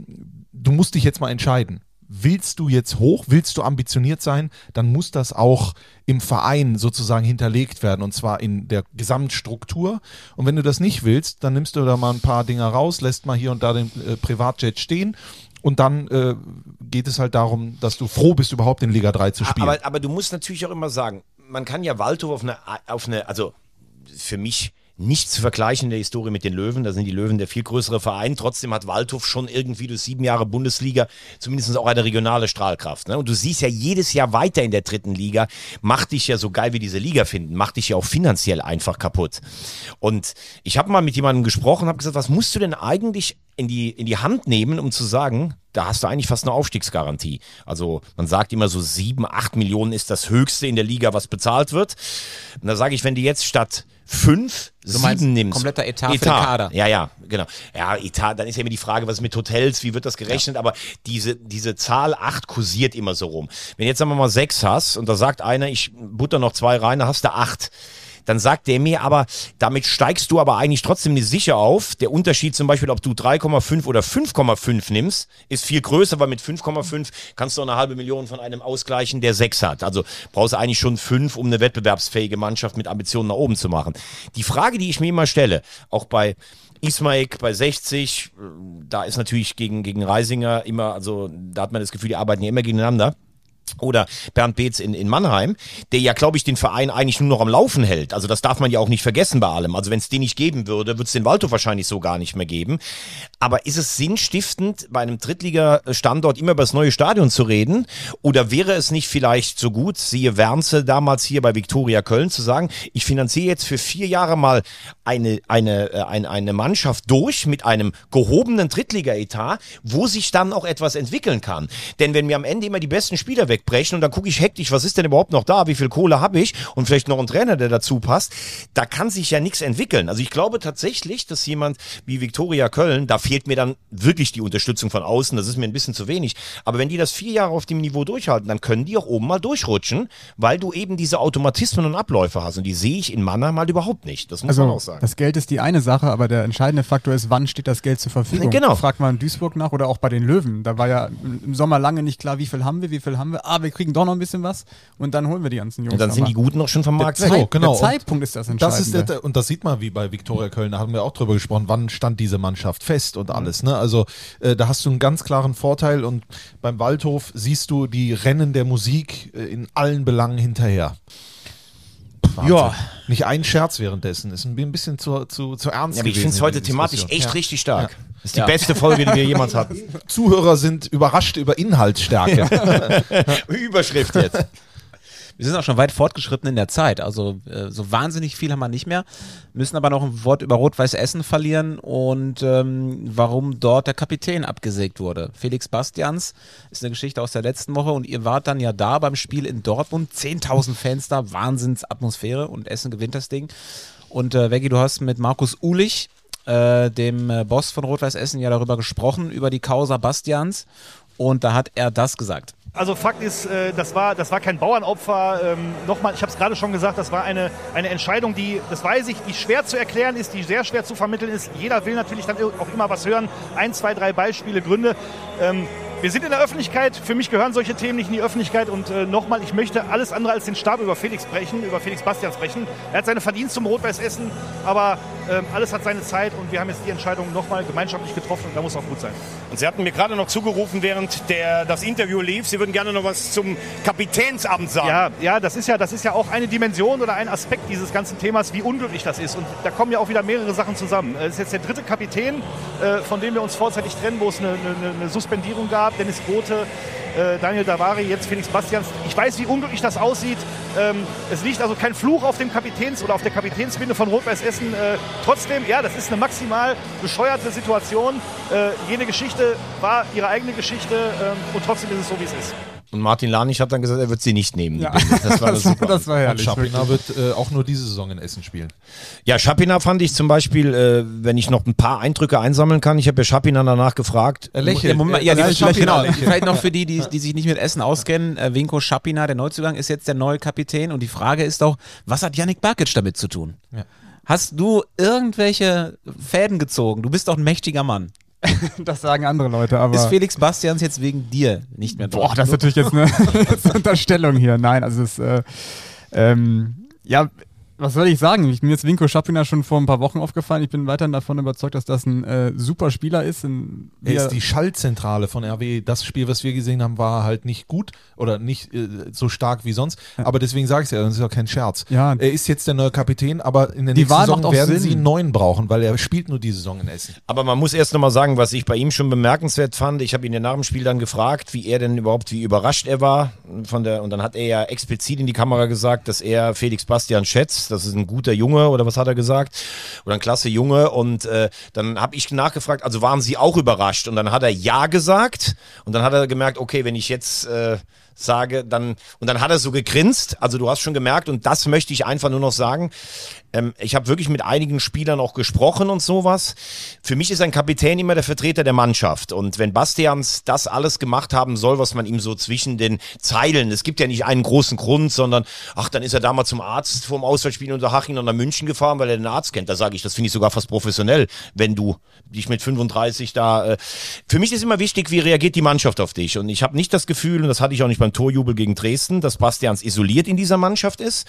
du musst dich jetzt mal entscheiden. Willst du jetzt hoch, willst du ambitioniert sein, dann muss das auch im Verein sozusagen hinterlegt werden und zwar in der Gesamtstruktur. Und wenn du das nicht willst, dann nimmst du da mal ein paar Dinger raus, lässt mal hier und da den äh, Privatjet stehen und dann äh, geht es halt darum, dass du froh bist, überhaupt in Liga 3 zu spielen. Aber, aber du musst natürlich auch immer sagen, man kann ja Waldhof auf eine, auf eine, also für mich nicht zu vergleichen in der Historie mit den Löwen. Da sind die Löwen der viel größere Verein. Trotzdem hat Waldhof schon irgendwie durch sieben Jahre Bundesliga zumindest auch eine regionale Strahlkraft. Ne? Und du siehst ja jedes Jahr weiter in der dritten Liga, macht dich ja so geil wie diese Liga finden, macht dich ja auch finanziell einfach kaputt. Und ich habe mal mit jemandem gesprochen, habe gesagt, was musst du denn eigentlich in die, in die Hand nehmen, um zu sagen, da hast du eigentlich fast eine Aufstiegsgarantie. Also man sagt immer so sieben, acht Millionen ist das Höchste in der Liga, was bezahlt wird. Und da sage ich, wenn du jetzt statt fünf, Du sieben nimmst. kompletter Etat den Kader. Ja, ja, genau. Ja, Etat, dann ist ja immer die Frage, was ist mit Hotels, wie wird das gerechnet? Aber diese, diese Zahl acht kursiert immer so rum. Wenn jetzt sagen wir mal sechs hast und da sagt einer, ich butter noch zwei rein, dann hast du acht dann sagt der mir aber, damit steigst du aber eigentlich trotzdem nicht sicher auf. Der Unterschied zum Beispiel, ob du 3,5 oder 5,5 nimmst, ist viel größer, weil mit 5,5 kannst du eine halbe Million von einem ausgleichen, der 6 hat. Also brauchst du eigentlich schon 5, um eine wettbewerbsfähige Mannschaft mit Ambitionen nach oben zu machen. Die Frage, die ich mir immer stelle, auch bei Ismaik bei 60, äh, da ist natürlich gegen, gegen Reisinger immer, also da hat man das Gefühl, die arbeiten ja immer gegeneinander. Oder Bernd Beetz in, in Mannheim, der ja, glaube ich, den Verein eigentlich nur noch am Laufen hält. Also das darf man ja auch nicht vergessen bei allem. Also wenn es den nicht geben würde, würde es den Waldhof wahrscheinlich so gar nicht mehr geben. Aber ist es sinnstiftend, bei einem Drittliga-Standort immer über das neue Stadion zu reden? Oder wäre es nicht vielleicht so gut, siehe Wernse damals hier bei Viktoria Köln, zu sagen, ich finanziere jetzt für vier Jahre mal eine, eine, äh, eine, eine Mannschaft durch mit einem gehobenen Drittliga-Etat, wo sich dann auch etwas entwickeln kann. Denn wenn mir am Ende immer die besten Spieler wegbrechen und dann gucke ich hektisch, was ist denn überhaupt noch da, wie viel Kohle habe ich und vielleicht noch ein Trainer, der dazu passt, da kann sich ja nichts entwickeln. Also ich glaube tatsächlich, dass jemand wie Viktoria Köln, da fehlt mir dann wirklich die Unterstützung von außen, das ist mir ein bisschen zu wenig. Aber wenn die das vier Jahre auf dem Niveau durchhalten, dann können die auch oben mal durchrutschen, weil du eben diese Automatismen und Abläufe hast und die sehe ich in Mannheim halt überhaupt nicht. Das muss man auch Also sagen. das Geld ist die eine Sache, aber der entscheidende Faktor ist, wann steht das Geld zur Verfügung. Genau. Fragt mal in Duisburg nach oder auch bei den Löwen. Da war ja im Sommer lange nicht klar, wie viel haben wir, wie viel haben wir. Ah, wir kriegen doch noch ein bisschen was und dann holen wir die ganzen Jungs. Und dann sind die Guten auch schon vom Markt Der weg. Zeit- genau. Der Zeitpunkt ist das Das Entscheidende. ist der, und das sieht man wie bei Viktoria Köln, da haben wir auch drüber gesprochen, wann stand diese Mannschaft fest und alles. Ne? Also äh, da hast du einen ganz klaren Vorteil und beim Waldhof siehst du die Rennen der Musik äh, in allen Belangen hinterher. Wahnsinn. Ja. Nicht ein Scherz währenddessen, ist ein bisschen zu, zu, zu ernst Ja, aber ich finde es heute thematisch echt Ja. richtig stark. Ja. Das ist die beste Folge, die wir jemals hatten. Zuhörer sind überrascht über Inhaltsstärke. Überschrift jetzt. Wir sind auch schon weit fortgeschritten in der Zeit. Also äh, so wahnsinnig viel haben wir nicht mehr. Müssen aber noch ein Wort über Rot-Weiß Essen verlieren und ähm, warum dort der Kapitän abgesägt wurde. Felix Bastians ist eine Geschichte aus der letzten Woche und ihr wart dann ja da beim Spiel in Dortmund. 10.000 Fans da, Wahnsinnsatmosphäre und Essen gewinnt das Ding. Und äh, Veggie, du hast mit Markus Ulich, äh, dem äh, Boss von Rot-Weiß Essen, ja darüber gesprochen, über die Causa Bastians. Und da hat er das gesagt. Also Fakt ist, äh, das war, das war kein Bauernopfer. Ähm, Nochmal, ich habe es gerade schon gesagt, das war eine, eine Entscheidung, die, das weiß ich, die schwer zu erklären ist, die sehr schwer zu vermitteln ist. Jeder will natürlich dann auch immer was hören. Ein, zwei, drei Beispiele, Gründe. Wir sind in der Öffentlichkeit. Für mich gehören solche Themen nicht in die Öffentlichkeit. Und äh, nochmal, ich möchte alles andere als den Stab über Felix sprechen, über Felix Bastian sprechen. Er hat seine Verdienste zum Rot-Weiß Essen, aber ähm, alles hat seine Zeit und wir haben jetzt die Entscheidung nochmal gemeinschaftlich getroffen und da muss auch gut sein. Und Sie hatten mir gerade noch zugerufen, während der, das Interview lief, Sie würden gerne noch was zum Kapitänsamt sagen. Ja, ja, das ist ja, das ist ja auch eine Dimension oder ein Aspekt dieses ganzen Themas, wie unglücklich das ist. Und da kommen ja auch wieder mehrere Sachen zusammen. Es ist jetzt der dritte Kapitän, äh, von dem wir uns vorzeitig trennen, wo es eine, eine, eine Suspendierung gab. Dennis Grote, äh, Daniel Davari, jetzt Felix Bastians. Ich weiß, wie unglücklich das aussieht. Ähm, es liegt also kein Fluch auf dem Kapitäns- oder auf der Kapitänsbinde von Rot-Weiß Essen. Äh, trotzdem, ja, das ist eine maximal bescheuerte Situation. Äh, jede Geschichte war ihre eigene Geschichte ähm, und trotzdem ist es so, wie es ist. Und Martin Lanich hat dann gesagt, er wird sie nicht nehmen. Ja. Das war das das war Und herrlich. Schapina wird äh, auch nur diese Saison in Essen spielen. Ja, Schapina fand ich zum Beispiel, äh, wenn ich noch ein paar Eindrücke einsammeln kann. Ich habe ja Schapina danach gefragt. Er lächelt. Ja, Moment, ja, die, also vielleicht, Schapina genau, lächelt. vielleicht noch für die, die, die sich nicht mit Essen auskennen. Äh, Winko Schapina, der Neuzugang, ist jetzt der neue Kapitän. Und die Frage ist doch, was hat Yannick Barkic damit zu tun? Ja. Hast du irgendwelche Fäden gezogen? Du bist doch ein mächtiger Mann. Das sagen andere Leute, aber. Ist Felix Bastians jetzt wegen dir nicht mehr dort? Boah, das ist natürlich jetzt eine, Unterstellung hier. Nein, also es ist, äh, ähm, ja, was soll ich sagen? Ich, mir ist Winko Schapina schon vor ein paar Wochen aufgefallen. Ich bin weiterhin davon überzeugt, dass das ein äh, super Spieler ist. Ein, Er ist die Schaltzentrale von RW. Das Spiel, was wir gesehen haben, war halt nicht gut oder nicht äh, so stark wie sonst. Aber deswegen sage ich es ja, das ist ja kein Scherz. Ja. Er ist jetzt der neue Kapitän, aber in der Die nächsten Wahl Saison werden Sinn. sie einen neuen brauchen, weil er spielt nur die Saison in Essen. Aber man muss erst nochmal sagen, was ich bei ihm schon bemerkenswert fand. Ich habe ihn ja nach dem Spiel dann gefragt, wie er denn überhaupt, wie überrascht er war von der, und dann hat er ja explizit in die Kamera gesagt, dass er Felix Bastian schätzt. Das ist ein guter Junge oder was hat er gesagt? Oder ein klasse Junge. Und äh, dann habe ich nachgefragt, also waren Sie auch überrascht? Und dann hat er ja gesagt. Und dann hat er gemerkt, okay, wenn ich jetzt äh, sage, dann, und dann hat er so gegrinst, also du hast schon gemerkt, und das möchte ich einfach nur noch sagen, ähm, ich habe wirklich mit einigen Spielern auch gesprochen und sowas. Für mich ist ein Kapitän immer der Vertreter der Mannschaft. Und wenn Bastians das alles gemacht haben soll, was man ihm so zwischen den Zeilen, es gibt ja nicht einen großen Grund, sondern, ach, dann ist er da mal zum Arzt vorm Auswärtsspiel unter Haching und nach München gefahren, weil er den Arzt kennt. Da sage ich, das finde ich sogar fast professionell, wenn du dich mit 35 da. Äh, für mich ist immer wichtig, wie reagiert die Mannschaft auf dich. Und ich habe nicht das Gefühl, und das hatte ich auch nicht beim Torjubel gegen Dresden, dass Bastians isoliert in dieser Mannschaft ist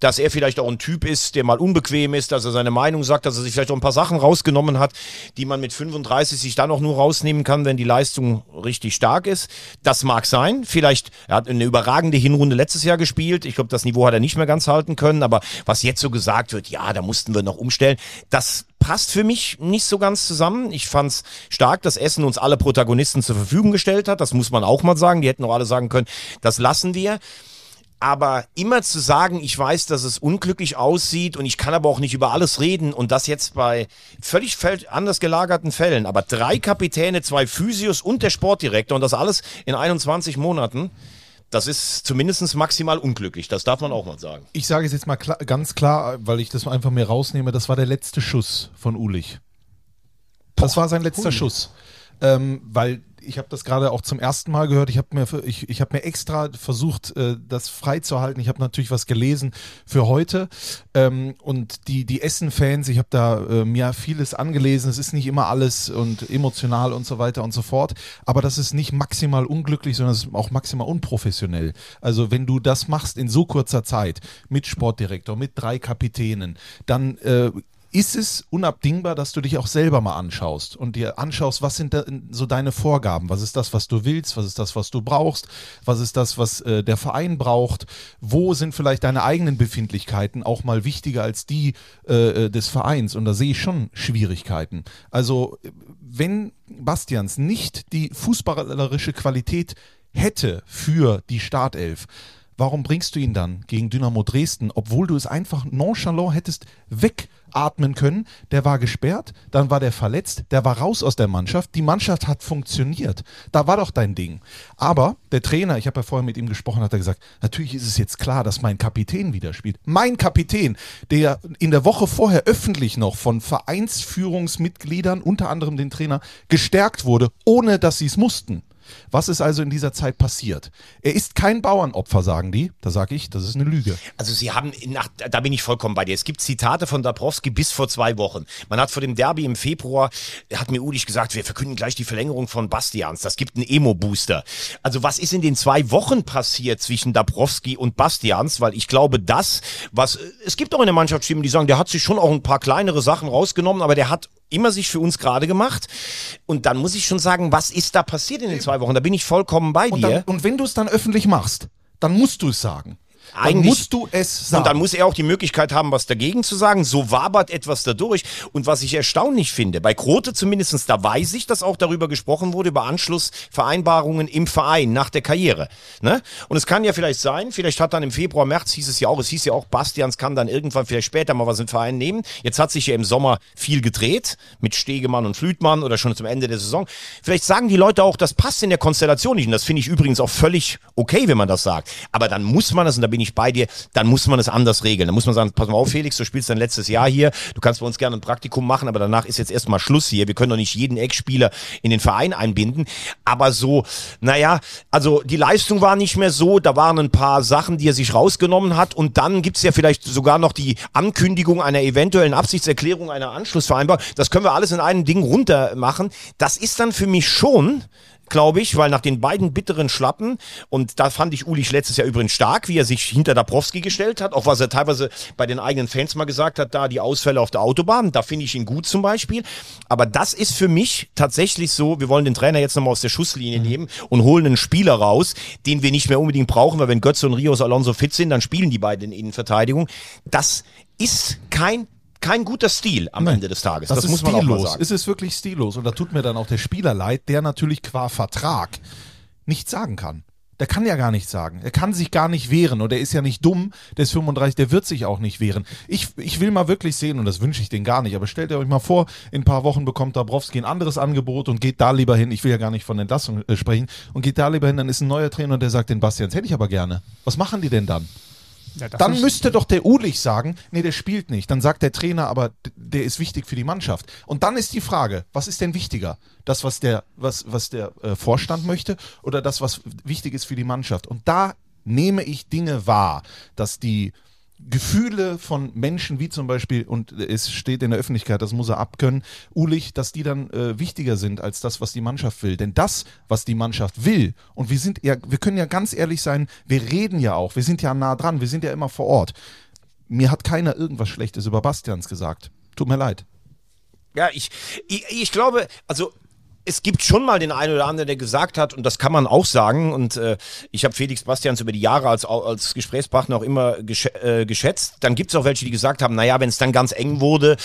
dass er vielleicht auch ein Typ ist, der mal unbequem ist, dass er seine Meinung sagt, dass er sich vielleicht auch ein paar Sachen rausgenommen hat, die man mit 35 sich dann auch nur rausnehmen kann, wenn die Leistung richtig stark ist. Das mag sein. Vielleicht, er hat eine überragende Hinrunde letztes Jahr gespielt. Ich glaube, das Niveau hat er nicht mehr ganz halten können, aber was jetzt so gesagt wird, ja, da mussten wir noch umstellen, das passt für mich nicht so ganz zusammen. Ich fand's stark, dass Essen uns alle Protagonisten zur Verfügung gestellt hat. Das muss man auch mal sagen. Die hätten auch alle sagen können, das lassen wir. Aber immer zu sagen, ich weiß, dass es unglücklich aussieht und ich kann aber auch nicht über alles reden und das jetzt bei völlig anders gelagerten Fällen, aber drei Kapitäne, zwei Physios und der Sportdirektor und das alles in 21 Monaten, das ist zumindest maximal unglücklich. Das darf man auch mal sagen. Ich sage es jetzt mal klar, ganz klar, weil ich das einfach mir rausnehme, das war der letzte Schuss von Ulich. Das war sein letzter Schuss. Ähm, weil ich habe das gerade auch zum ersten Mal gehört. Ich habe mir, ich, ich hab mir extra versucht, äh, das freizuhalten. Ich habe natürlich was gelesen für heute. Ähm, und die, die Essen-Fans, ich habe da äh, mir vieles angelesen. Es ist nicht immer alles und emotional und so weiter und so fort. Aber das ist nicht maximal unglücklich, sondern es ist auch maximal unprofessionell. Also wenn du das machst in so kurzer Zeit mit Sportdirektor, mit drei Kapitänen, dann äh, ist es unabdingbar, dass du dich auch selber mal anschaust und dir anschaust, was sind so deine Vorgaben? Was ist das, was du willst? Was ist das, was du brauchst? Was ist das, was äh, der Verein braucht? Wo sind vielleicht deine eigenen Befindlichkeiten auch mal wichtiger als die äh, äh des Vereins? Und da sehe ich schon Schwierigkeiten. Also, wenn Bastians nicht die fußballerische Qualität hätte für die Startelf, warum bringst du ihn dann gegen Dynamo Dresden, obwohl du es einfach nonchalant hättest weg atmen können. Der war gesperrt, dann war der verletzt, der war raus aus der Mannschaft. Die Mannschaft hat funktioniert. Da war doch dein Ding. Aber der Trainer, ich habe ja vorher mit ihm gesprochen, hat er gesagt, natürlich ist es jetzt klar, dass mein Kapitän wieder spielt. Mein Kapitän, der in der Woche vorher öffentlich noch von Vereinsführungsmitgliedern, unter anderem den Trainer, gestärkt wurde, ohne dass sie es mussten. Was ist also in dieser Zeit passiert? Er ist kein Bauernopfer, sagen die. Da sage ich, das ist eine Lüge. Also sie haben, nach, da bin ich vollkommen bei dir. Es gibt Zitate von Dabrowski bis vor zwei Wochen. Man hat vor dem Derby im Februar, hat mir Ulich gesagt, wir verkünden gleich die Verlängerung von Bastians. Das gibt einen Emo-Booster. Also was ist in den zwei Wochen passiert zwischen Dabrowski und Bastians? Weil ich glaube, das, was, es gibt auch in der Mannschaft Stimmen, die sagen, der hat sich schon auch ein paar kleinere Sachen rausgenommen, aber der hat immer sich für uns gerade gemacht. Und dann muss ich schon sagen, was ist da passiert in den zwei Wochen? Da bin ich vollkommen bei und dir. Dann, und wenn du es dann öffentlich machst, dann musst du es sagen. Dann musst du es sagen. Und dann muss er auch die Möglichkeit haben, was dagegen zu sagen. So wabert etwas dadurch. Und was ich erstaunlich finde, bei Grote zumindestens da weiß ich, dass auch darüber gesprochen wurde, über Anschlussvereinbarungen im Verein nach der Karriere. Ne? Und es kann ja vielleicht sein, vielleicht hat dann im Februar, März hieß es ja auch, es hieß ja auch, Bastians kann dann irgendwann vielleicht später mal was im Verein nehmen. Jetzt hat sich ja im Sommer viel gedreht mit Stegemann und Flütmann oder schon zum Ende der Saison. Vielleicht sagen die Leute auch, das passt in der Konstellation nicht. Und das finde ich übrigens auch völlig okay, wenn man das sagt. Aber dann muss man es, und da bin ich bei dir, dann muss man es anders regeln. Dann muss man sagen, pass mal auf, Felix, du spielst dein letztes Jahr hier, du kannst bei uns gerne ein Praktikum machen, aber danach ist jetzt erstmal Schluss hier. Wir können doch nicht jeden Ex-Spieler in den Verein einbinden. Aber so, naja, also die Leistung war nicht mehr so, da waren ein paar Sachen, die er sich rausgenommen hat und dann gibt's ja vielleicht sogar noch die Ankündigung einer eventuellen Absichtserklärung einer Anschlussvereinbarung. Das können wir alles in einem Ding runter machen. Das ist dann für mich schon glaube ich, weil nach den beiden bitteren Schlappen, und da fand ich Ulich letztes Jahr übrigens stark, wie er sich hinter Dabrowski gestellt hat, auch was er teilweise bei den eigenen Fans mal gesagt hat, da die Ausfälle auf der Autobahn, da finde ich ihn gut zum Beispiel. Aber das ist für mich tatsächlich so, wir wollen den Trainer jetzt nochmal aus der Schusslinie mhm. nehmen und holen einen Spieler raus, den wir nicht mehr unbedingt brauchen, weil wenn Götze und Rios Alonso fit sind, dann spielen die beiden in Innenverteidigung. Das ist kein kein guter Stil am Nein, Ende des Tages. Das, das muss man stillos. auch mal sagen. Es ist wirklich stillos und da tut mir dann auch der Spieler leid, der natürlich qua Vertrag nichts sagen kann. Der kann ja gar nichts sagen. Er kann sich gar nicht wehren und er ist ja nicht dumm, der ist 35, der wird sich auch nicht wehren. Ich, ich will mal wirklich sehen, und das wünsche ich den gar nicht, aber stellt ihr euch mal vor, in ein paar Wochen bekommt Dabrowski ein anderes Angebot und geht da lieber hin, ich will ja gar nicht von Entlassung äh, sprechen, und geht da lieber hin, dann ist ein neuer Trainer und der sagt den Bastians, hätte ich aber gerne. Was machen die denn dann? Ja, Dann müsste doch der Ulich sagen, nee, der spielt nicht. Dann sagt der Trainer, aber der ist wichtig für die Mannschaft. Und dann ist die Frage, was ist denn wichtiger? Das, was der, was, was der äh, Vorstand möchte oder das, was wichtig ist für die Mannschaft? Und da nehme ich Dinge wahr, dass die Gefühle von Menschen wie zum Beispiel, und es steht in der Öffentlichkeit, das muss er abkönnen, Ulich, dass die dann äh, wichtiger sind als das, was die Mannschaft will. Denn das, was die Mannschaft will, und wir sind ja, wir können ja ganz ehrlich sein, wir reden ja auch, wir sind ja nah dran, wir sind ja immer vor Ort. Mir hat keiner irgendwas Schlechtes über Bastians gesagt. Tut mir leid. Ja, ich, ich, ich glaube, also es gibt schon mal den einen oder anderen, der gesagt hat, und das kann man auch sagen, und äh, ich habe Felix Bastians über die Jahre als, als Gesprächspartner auch immer gesch äh, geschätzt. Dann gibt es auch welche, die gesagt haben, naja, wenn es dann ganz eng wurde,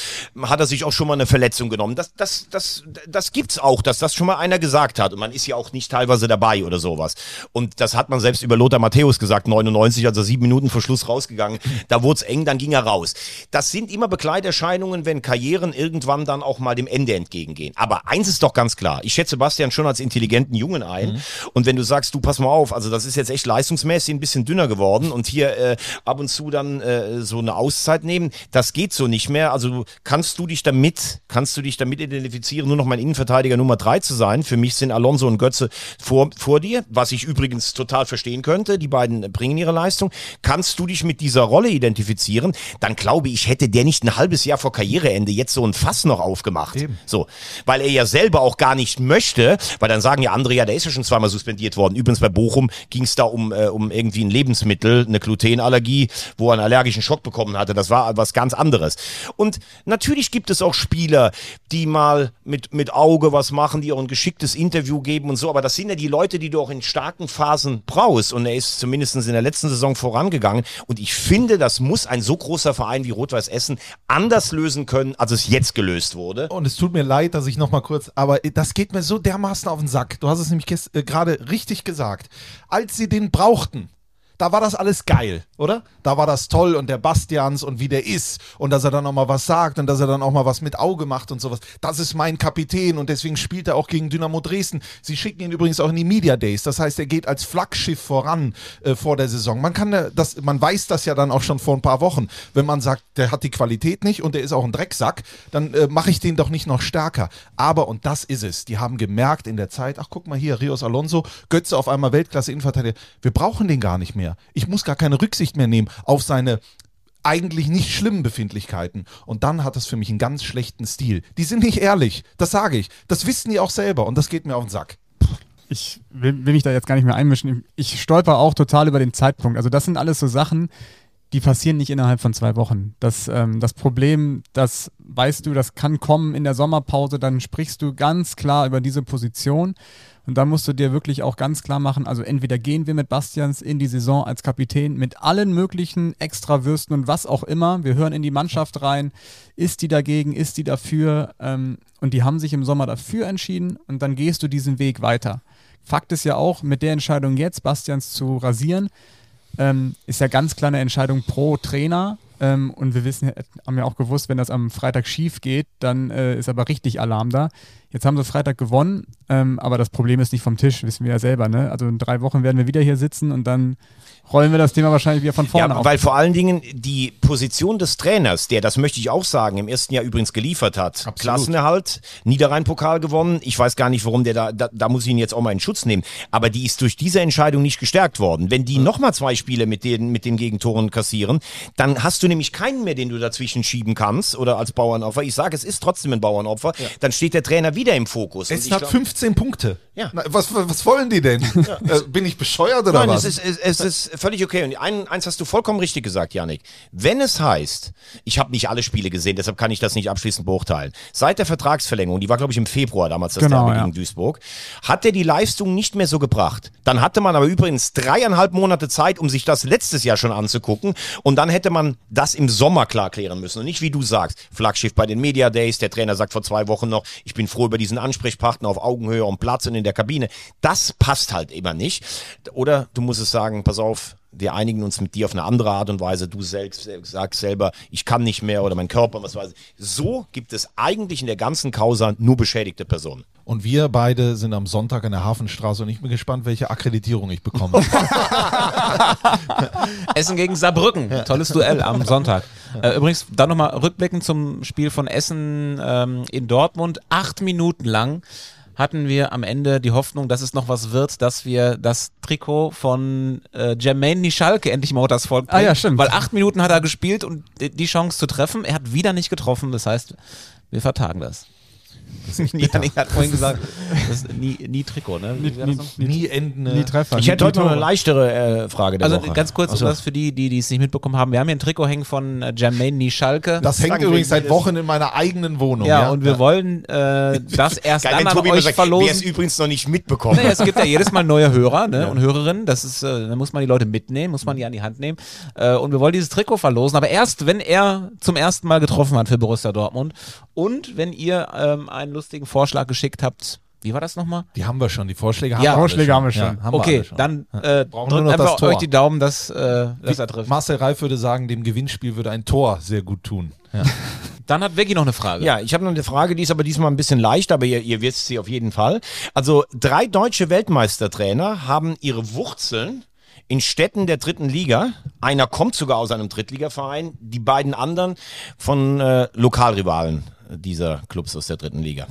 hat er sich auch schon mal eine Verletzung genommen. Das, das, das, das gibt's auch, dass das schon mal einer gesagt hat. Und man ist ja auch nicht teilweise dabei oder sowas. Und das hat man selbst über Lothar Matthäus gesagt, 99, also sieben Minuten vor Schluss rausgegangen. Da wurde es eng, dann ging er raus. Das sind immer Begleiterscheinungen, wenn Karrieren irgendwann dann auch mal dem Ende entgegengehen. Aber eins ist doch ganz klar. Ich schätze Bastian schon als intelligenten Jungen ein. Und wenn du sagst, du pass mal auf, also das ist jetzt echt leistungsmäßig ein bisschen dünner geworden und hier äh, ab und zu dann äh, so eine Auszeit nehmen, das geht so nicht mehr. Also kannst du dich damit, kannst du dich damit identifizieren, nur noch mein Innenverteidiger Nummer drei zu sein. Für mich sind Alonso und Götze vor, vor dir, was ich übrigens total verstehen könnte. Die beiden bringen ihre Leistung. Kannst du dich mit dieser Rolle identifizieren, dann glaube ich, hätte der nicht ein halbes Jahr vor Karriereende jetzt so ein Fass noch aufgemacht. So, weil er ja selber auch gar nicht möchte, weil dann sagen ja andere, ja, der ist ja schon zweimal suspendiert worden. Übrigens bei Bochum ging es da um, äh, um irgendwie ein Lebensmittel, eine Glutenallergie, wo er einen allergischen Schock bekommen hatte. Das war was ganz anderes. Und natürlich gibt es auch Spieler, die mal mit, mit Auge was machen, die auch ein geschicktes Interview geben und so, aber das sind ja die Leute, die du auch in starken Phasen brauchst. Und er ist zumindest in der letzten Saison vorangegangen. Und ich finde, das muss ein so großer Verein wie Rot-Weiß Essen anders lösen können, als es jetzt gelöst wurde. Und es tut mir leid, dass ich noch mal kurz, aber das geht mir so dermaßen auf den Sack. Du hast es nämlich äh, gerade richtig gesagt. Als sie den brauchten, da war das alles geil, oder? Da war das toll und der Bastians und wie der ist und dass er dann auch mal was sagt und dass er dann auch mal was mit Auge macht und sowas. Das ist mein Kapitän und deswegen spielt er auch gegen Dynamo Dresden. Sie schicken ihn übrigens auch in die Media Days. Das heißt, er geht als Flaggschiff voran äh, vor der Saison. Man kann äh, das, man weiß das ja dann auch schon vor ein paar Wochen. Wenn man sagt, der hat die Qualität nicht und der ist auch ein Drecksack, dann äh, mache ich den doch nicht noch stärker. Aber, und das ist es, die haben gemerkt in der Zeit, ach guck mal hier, Rios Alonso, Götze auf einmal Weltklasse Innenverteidiger, wir brauchen den gar nicht mehr. Ich muss gar keine Rücksicht mehr nehmen auf seine eigentlich nicht schlimmen Befindlichkeiten. Und dann hat das für mich einen ganz schlechten Stil. Die sind nicht ehrlich, das sage ich. Das wissen die auch selber und das geht mir auf den Sack. ich will, will mich da jetzt gar nicht mehr einmischen. Ich stolper auch total über den Zeitpunkt. Also das sind alles so Sachen, die passieren nicht innerhalb von zwei Wochen. Das, ähm, das Problem, das weißt du, das kann kommen in der Sommerpause, dann sprichst du ganz klar über diese Position. Und da musst du dir wirklich auch ganz klar machen, also entweder gehen wir mit Bastians in die Saison als Kapitän mit allen möglichen Extrawürsten und was auch immer. Wir hören in die Mannschaft rein. Ist die dagegen? Ist die dafür? Ähm, und die haben sich im Sommer dafür entschieden und dann gehst du diesen Weg weiter. Fakt ist ja auch, mit der Entscheidung jetzt, Bastians zu rasieren, ähm, ist ja ganz klar eine Entscheidung pro Trainer. Ähm, und wir wissen, haben ja auch gewusst, wenn das am Freitag schief geht, dann äh, ist aber richtig Alarm da. Jetzt haben sie Freitag gewonnen, ähm, aber das Problem ist nicht vom Tisch, wissen wir ja selber. Ne? Also in drei Wochen werden wir wieder hier sitzen und dann rollen wir das Thema wahrscheinlich wieder von vorne Ja, auf. weil vor allen Dingen die Position des Trainers, der, das möchte ich auch sagen, im ersten Jahr übrigens geliefert hat. Klassenerhalt, Niederrhein-Pokal gewonnen. Ich weiß gar nicht, warum der da, da, da muss ich ihn jetzt auch mal in Schutz nehmen. Aber die ist durch diese Entscheidung nicht gestärkt worden. Wenn die nochmal zwei Spiele mit den, mit den Gegentoren kassieren, dann hast du nämlich keinen mehr, den du dazwischen schieben kannst oder als Bauernopfer. Ich sage, es ist trotzdem ein Bauernopfer. Dann steht der Trainer wieder im Fokus. Es hat glaub- 15 Punkte. Ja. Na, was, was wollen die denn? Äh, bin ich bescheuert oder Nein, was? es ist, es, es ist völlig okay. Und ein, eins hast du vollkommen richtig gesagt, Janik. Wenn es heißt, ich habe nicht alle Spiele gesehen, deshalb kann ich das nicht abschließend beurteilen. Seit der Vertragsverlängerung, die war glaube ich im Februar damals, das Genau, Derby ja. gegen Duisburg, hat er die Leistung nicht mehr so gebracht. Dann hatte man aber übrigens dreieinhalb Monate Zeit, um sich das letztes Jahr schon anzugucken. Und dann hätte man das im Sommer klar klären müssen. Und nicht wie du sagst, Flaggschiff bei den Media Days, der Trainer sagt vor zwei Wochen noch, ich bin froh über diesen Ansprechpartner auf Augenhöhe am Platz und in der Kabine. Das passt halt immer nicht. Oder du musst es sagen, pass auf, wir einigen uns mit dir auf eine andere Art und Weise. Du selbst sagst selber, ich kann nicht mehr oder mein Körper, was weiß ich. So gibt es eigentlich in der ganzen Causa nur beschädigte Personen. Und wir beide sind am Sonntag in der Hafenstraße und ich bin gespannt, welche Akkreditierung ich bekomme. Essen gegen Saarbrücken. Tolles Duell am Sonntag. Äh, übrigens, dann nochmal rückblickend zum Spiel von Essen ähm, in Dortmund. Acht Minuten lang hatten wir am Ende die Hoffnung, dass es noch was wird, dass wir das Trikot von äh, Jermaine Nischalke endlich mal das Volk Ah ja, stimmt. Weil acht Minuten hat er gespielt und die Chance zu treffen. Er hat wieder nicht getroffen. Das heißt, wir vertagen das. Janik hat vorhin gesagt, das ist nie, nie Trikot, ne? Das noch? Nie endende. Nie Treffer. Ich hätte heute noch eine leichtere äh, Frage der Also Woche. ganz kurz, so. um das für die, die die es nicht mitbekommen haben. Wir haben hier ein Trikot hängen von äh, Jermaine Nischalke. Das hängt Sagen übrigens seit Wochen in meiner eigenen Wohnung. ja, Ja, und wir wollen äh, das erst Geil, dann an Tobi euch sagt, wer es verlosen. übrigens noch nicht mitbekommen Nee, es gibt ja jedes Mal neue Hörer ne, und Hörerinnen. Das ist, äh, da muss man die Leute mitnehmen, muss man die an die Hand nehmen. Äh, und wir wollen dieses Trikot verlosen, aber erst, wenn er zum ersten Mal getroffen hat für Borussia Dortmund und wenn ihr ähm, einen lustigen Vorschlag geschickt habt. Wie war das nochmal? Die haben wir schon, die Vorschläge haben Ja, wir Vorschläge schon. haben wir schon. Ja, haben wir okay, alle schon. dann äh, Brauchen nur noch das einfach Tor. euch die Daumen, dass, äh, dass er trifft. Marcel Reif würde sagen, dem Gewinnspiel würde ein Tor sehr gut tun. Ja. Dann hat Vicky noch eine Frage. Ja, ich habe noch eine Frage, die ist aber diesmal ein bisschen leicht, aber ihr, ihr wisst sie auf jeden Fall. Also drei deutsche Weltmeistertrainer haben ihre Wurzeln in Städten der dritten Liga. Einer kommt sogar aus einem Drittligaverein, die beiden anderen von äh, Lokalrivalen dieser Clubs aus der dritten Liga.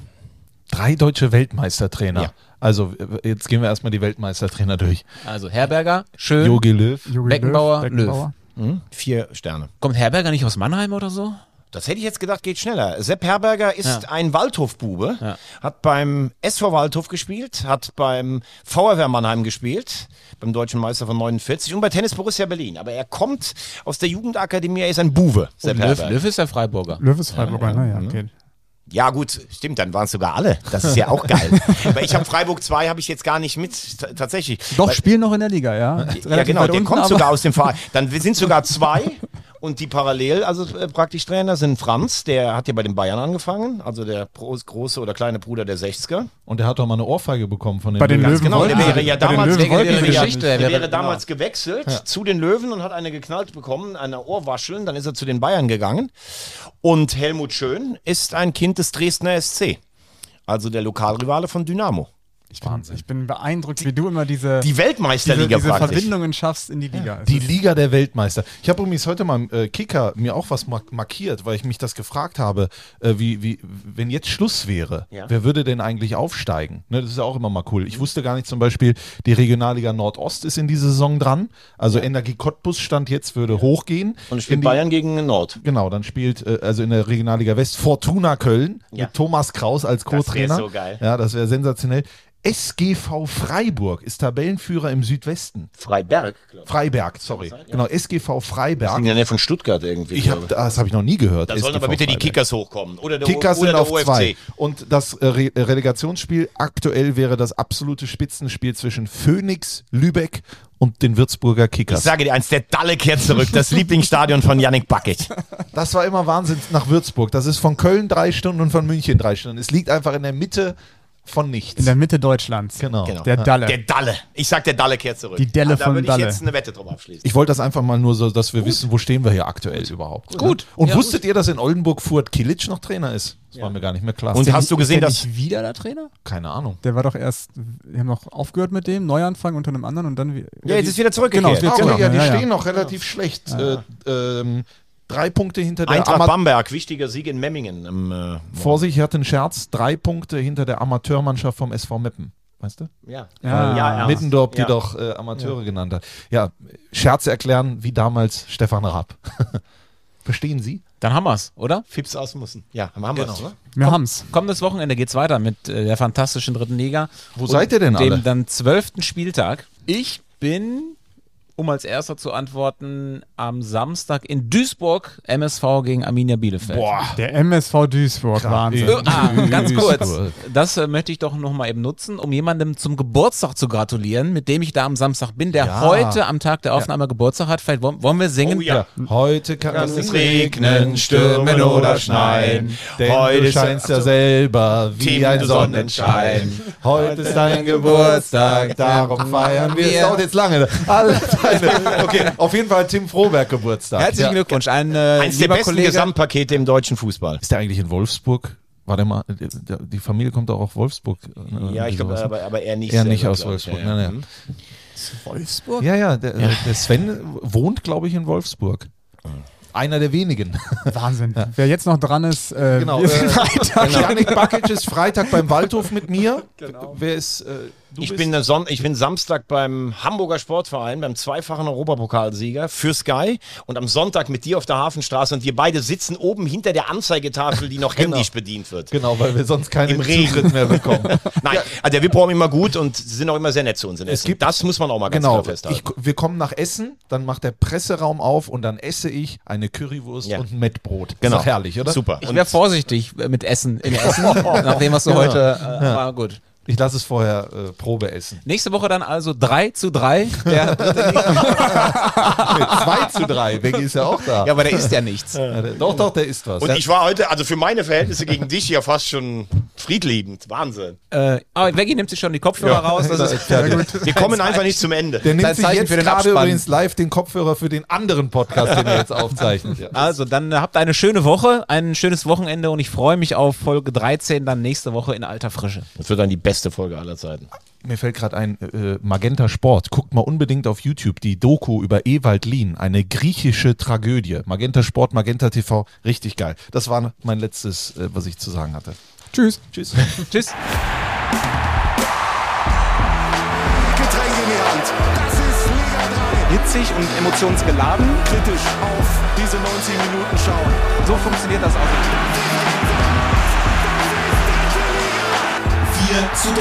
Drei deutsche Weltmeistertrainer. Ja. Also jetzt gehen wir erstmal die Weltmeistertrainer durch. Also Herberger, schön. Jogi Löw. Jogi Beckenbauer, Beckenbauer. Hm? Vier Sterne. Kommt Herberger nicht aus Mannheim oder so? Das hätte ich jetzt gedacht, geht schneller. Sepp Herberger ist Ja. ein Waldhofbube, Ja. hat beim SV Waldhof gespielt, hat beim VfR Mannheim gespielt, beim deutschen Meister von 49 und bei Tennis Borussia Berlin. Aber er kommt aus der Jugendakademie, er ist ein Buwe, Sepp Und Löw, Herberger. Löw ist der Freiburger. Löw ist Freiburger, ne? Ja, okay. Ja gut, stimmt, dann waren es sogar alle. Das ist ja auch geil. Aber ich habe Freiburg 2 habe ich jetzt gar nicht mit, t- tatsächlich. Doch, Weil- spielen noch in der Liga, ja. Ja, genau, der unten, kommt sogar aus dem Verein. Dann sind sogar zwei und die parallel, also äh, praktisch Trainer sind Franz, der hat ja bei den Bayern angefangen, also der große oder kleine Bruder der 60er. Und der hat doch mal eine Ohrfeige bekommen von den Bei den Löwen. Genau, der wäre ja bei den damals, wäre, sie ja, wäre wäre- damals gewechselt zu den Löwen und hat eine geknallt bekommen, eine Ohrwascheln, dann ist er zu den Bayern gegangen. Und Helmut Schön ist ein Kind des Dresdner SC, also der Lokalrivale von Dynamo. Wahnsinn. Ich bin beeindruckt, wie du immer diese, Die diese, Weltmeisterliga diese praktisch. Verbindungen schaffst in die Liga. Es Die Liga der Weltmeister. Ich habe übrigens heute mal im äh, Kicker mir auch was mark markiert, weil ich mich das gefragt habe, äh, wie, wie, wenn jetzt Schluss wäre, Ja. wer würde denn eigentlich aufsteigen? Ne, das ist ja auch immer mal cool. Ich wusste gar nicht zum Beispiel, die Regionalliga Nordost ist in dieser Saison dran. Also Energie Cottbus stand jetzt, würde hochgehen. Und spielt die- Bayern gegen Nord. Genau, dann spielt äh, also in der Regionalliga West Fortuna Köln Ja. mit Thomas Kraus als Das wär Co-Trainer. so geil. Ja, das wäre sensationell. SGV Freiburg ist Tabellenführer im Südwesten. Freiberg, glaube Freiberg, sorry. Genau, SGV Freiberg. In der Nähe von Stuttgart irgendwie. Ich hab, das habe ich noch nie gehört. Da sollen SGV aber bitte die Freiberg. Kickers hochkommen. Oder der, Kickers oder sind der auf OFC. zwei. Und das äh, Re Relegationsspiel aktuell wäre das absolute Spitzenspiel zwischen Phoenix, Lübeck und den Würzburger Ich Kickers. sage dir eins, der Dalle kehrt zurück. Das Lieblingsstadion von Yannick Bakic. Das war immer Wahnsinn nach Würzburg. Das ist von Köln drei Stunden und von München drei Stunden. Es liegt einfach in der Mitte von nichts. in der Mitte Deutschlands. genau. Genau. Der Dalle. Der Dalle. Ich sag, der Dalle kehrt zurück. Die Delle da von würde ich Dalle. jetzt eine Wette drauf abschließen. Ich wollte das einfach mal nur so, dass wir wissen, wo stehen wir hier aktuell überhaupt. Gut. Und Ja, wusstet ihr, dass in Oldenburg Fuhrt Kilic noch Trainer ist? Das war mir gar nicht mehr klar. Und hast du gesehen, dass wieder der Trainer? Keine Ahnung. Der war doch erst, wir haben noch aufgehört mit dem, Neuanfang unter einem anderen und dann Ja, jetzt ist wieder Genau, zurückgekehrt. ist wieder Ah, zurück. ja, die ja, ja. stehen noch relativ schlecht. Äh, ähm, drei Punkte hinter der Eintracht Ama Bamberg, wichtiger Sieg in Memmingen. Im, äh, Vorsicht, ich hatte einen Scherz. Drei Punkte hinter der Amateurmannschaft vom SV Meppen. Weißt du? ja. Ja. ernst. Mittendorf, die Ja. doch äh, Amateure genannt hat. Ja, Scherze erklären, wie damals Stefan Raab. Verstehen Sie? Dann haben wir's, oder? Fips Asmussen. Ja, haben wir es, ne? Wir haben's. Kommendes Wochenende geht's weiter mit äh, der fantastischen dritten Liga. Wo seid ihr denn dem alle? dann zwölften Spieltag. Ich bin um als erster zu antworten, am Samstag in Duisburg MSV gegen Arminia Bielefeld. Boah. Der MSV Duisburg, Wahnsinn. Äh, ah, ganz kurz. Das äh, möchte ich doch noch mal eben nutzen, um jemandem zum Geburtstag zu gratulieren, mit dem ich da am Samstag bin, der Ja. heute am Tag der Aufnahme Geburtstag hat. Vielleicht wollen, wollen wir singen? Oh ja. Heute kann, Kann es regnen, stürmen oder schneien. Denn Heute du scheinst ja selber wie Tim, ein Sonnenschein. Heute ist dein Geburtstag, darum feiern wir. Es dauert jetzt lange. Alle deine. Okay, auf jeden Fall Tim Froberg Geburtstag. Herzlichen Ja. Glückwunsch. Ein äh, Eins der lieber besten Kollege. Gesamtpakete im deutschen Fußball. Ist der eigentlich in Wolfsburg? War der mal, die Familie kommt auch aus Wolfsburg. äh, Ja, ich glaube, sowas, ne? aber, aber er nicht. Er selber, nicht aus glaub ich, Wolfsburg. ja, ja. Nein, nein. Mhm. Wolfsburg? Ja, ja, der, der Sven wohnt, glaube ich, in Wolfsburg. Einer der wenigen. Wahnsinn. Wer jetzt noch dran ist, äh, Genau. wir sind Äh, weiter. Janik Bakic ist Freitag beim Waldhof mit mir. Wer ist. Äh, du Ich bin, Son ich bin Samstag beim Hamburger Sportverein, beim zweifachen Europapokalsieger für Sky und am Sonntag mit dir auf der Hafenstraße und wir beide sitzen oben hinter der Anzeigetafel, die noch Genau. händisch bedient wird. Genau, weil wir sonst keinen. Zutritt mehr bekommen. Nein, also der Wippraum immer gut und sie sind auch immer sehr nett zu uns in Essen. gibt- das muss man auch mal ganz Genau, klar festhalten. ich, wir kommen nach Essen, dann macht der Presseraum auf und dann esse ich eine Currywurst Ja. und ein Mettbrot. Genau. Ist doch herrlich, oder? Super. Ich wäre vorsichtig äh, mit Essen in Essen, nach dem, was du Genau. heute. Äh, Aber gut. Ich lasse es vorher äh, Probe essen. Nächste Woche dann also 3 zu 3. Der dritte Liga. 2 zu 3. Becky ist ja auch da. ja, aber der ist ja nichts. Ja, der, doch, doch, der isst was. Und ich war heute, also für meine Verhältnisse gegen dich ja fast schon friedliebend. Wahnsinn. Äh, aber Veggie nimmt sich schon die Kopfhörer raus. Das ist fertig. Wir kommen einfach nicht zum Ende. Der nimmt sich jetzt für den gerade Abspann. übrigens live den Kopfhörer für den anderen Podcast, den er jetzt aufzeichnet. Ja. Also, dann habt eine schöne Woche, ein schönes Wochenende und ich freue mich auf Folge 13 dann nächste Woche in alter Frische. Das wird dann die beste Folge aller Zeiten. Mir fällt gerade ein, äh, Magenta Sport. Guckt mal unbedingt auf YouTube die Doku über Ewald Lien, eine griechische Tragödie. Magenta Sport, Magenta TV, richtig geil. Das war mein letztes, äh, was ich zu sagen hatte. Tschüss. Tschüss. Tschüss. Getränk in die Hand. Das ist Liga Hitzig und emotionsgeladen. 3. Kritisch auf diese 90 Minuten schauen. So funktioniert das also. Zu 3,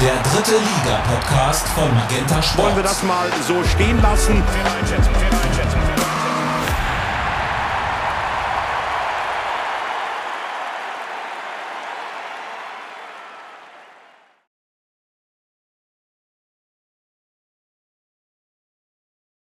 der dritte Liga-Podcast von Magenta Sport. Wollen wir das mal so stehen lassen?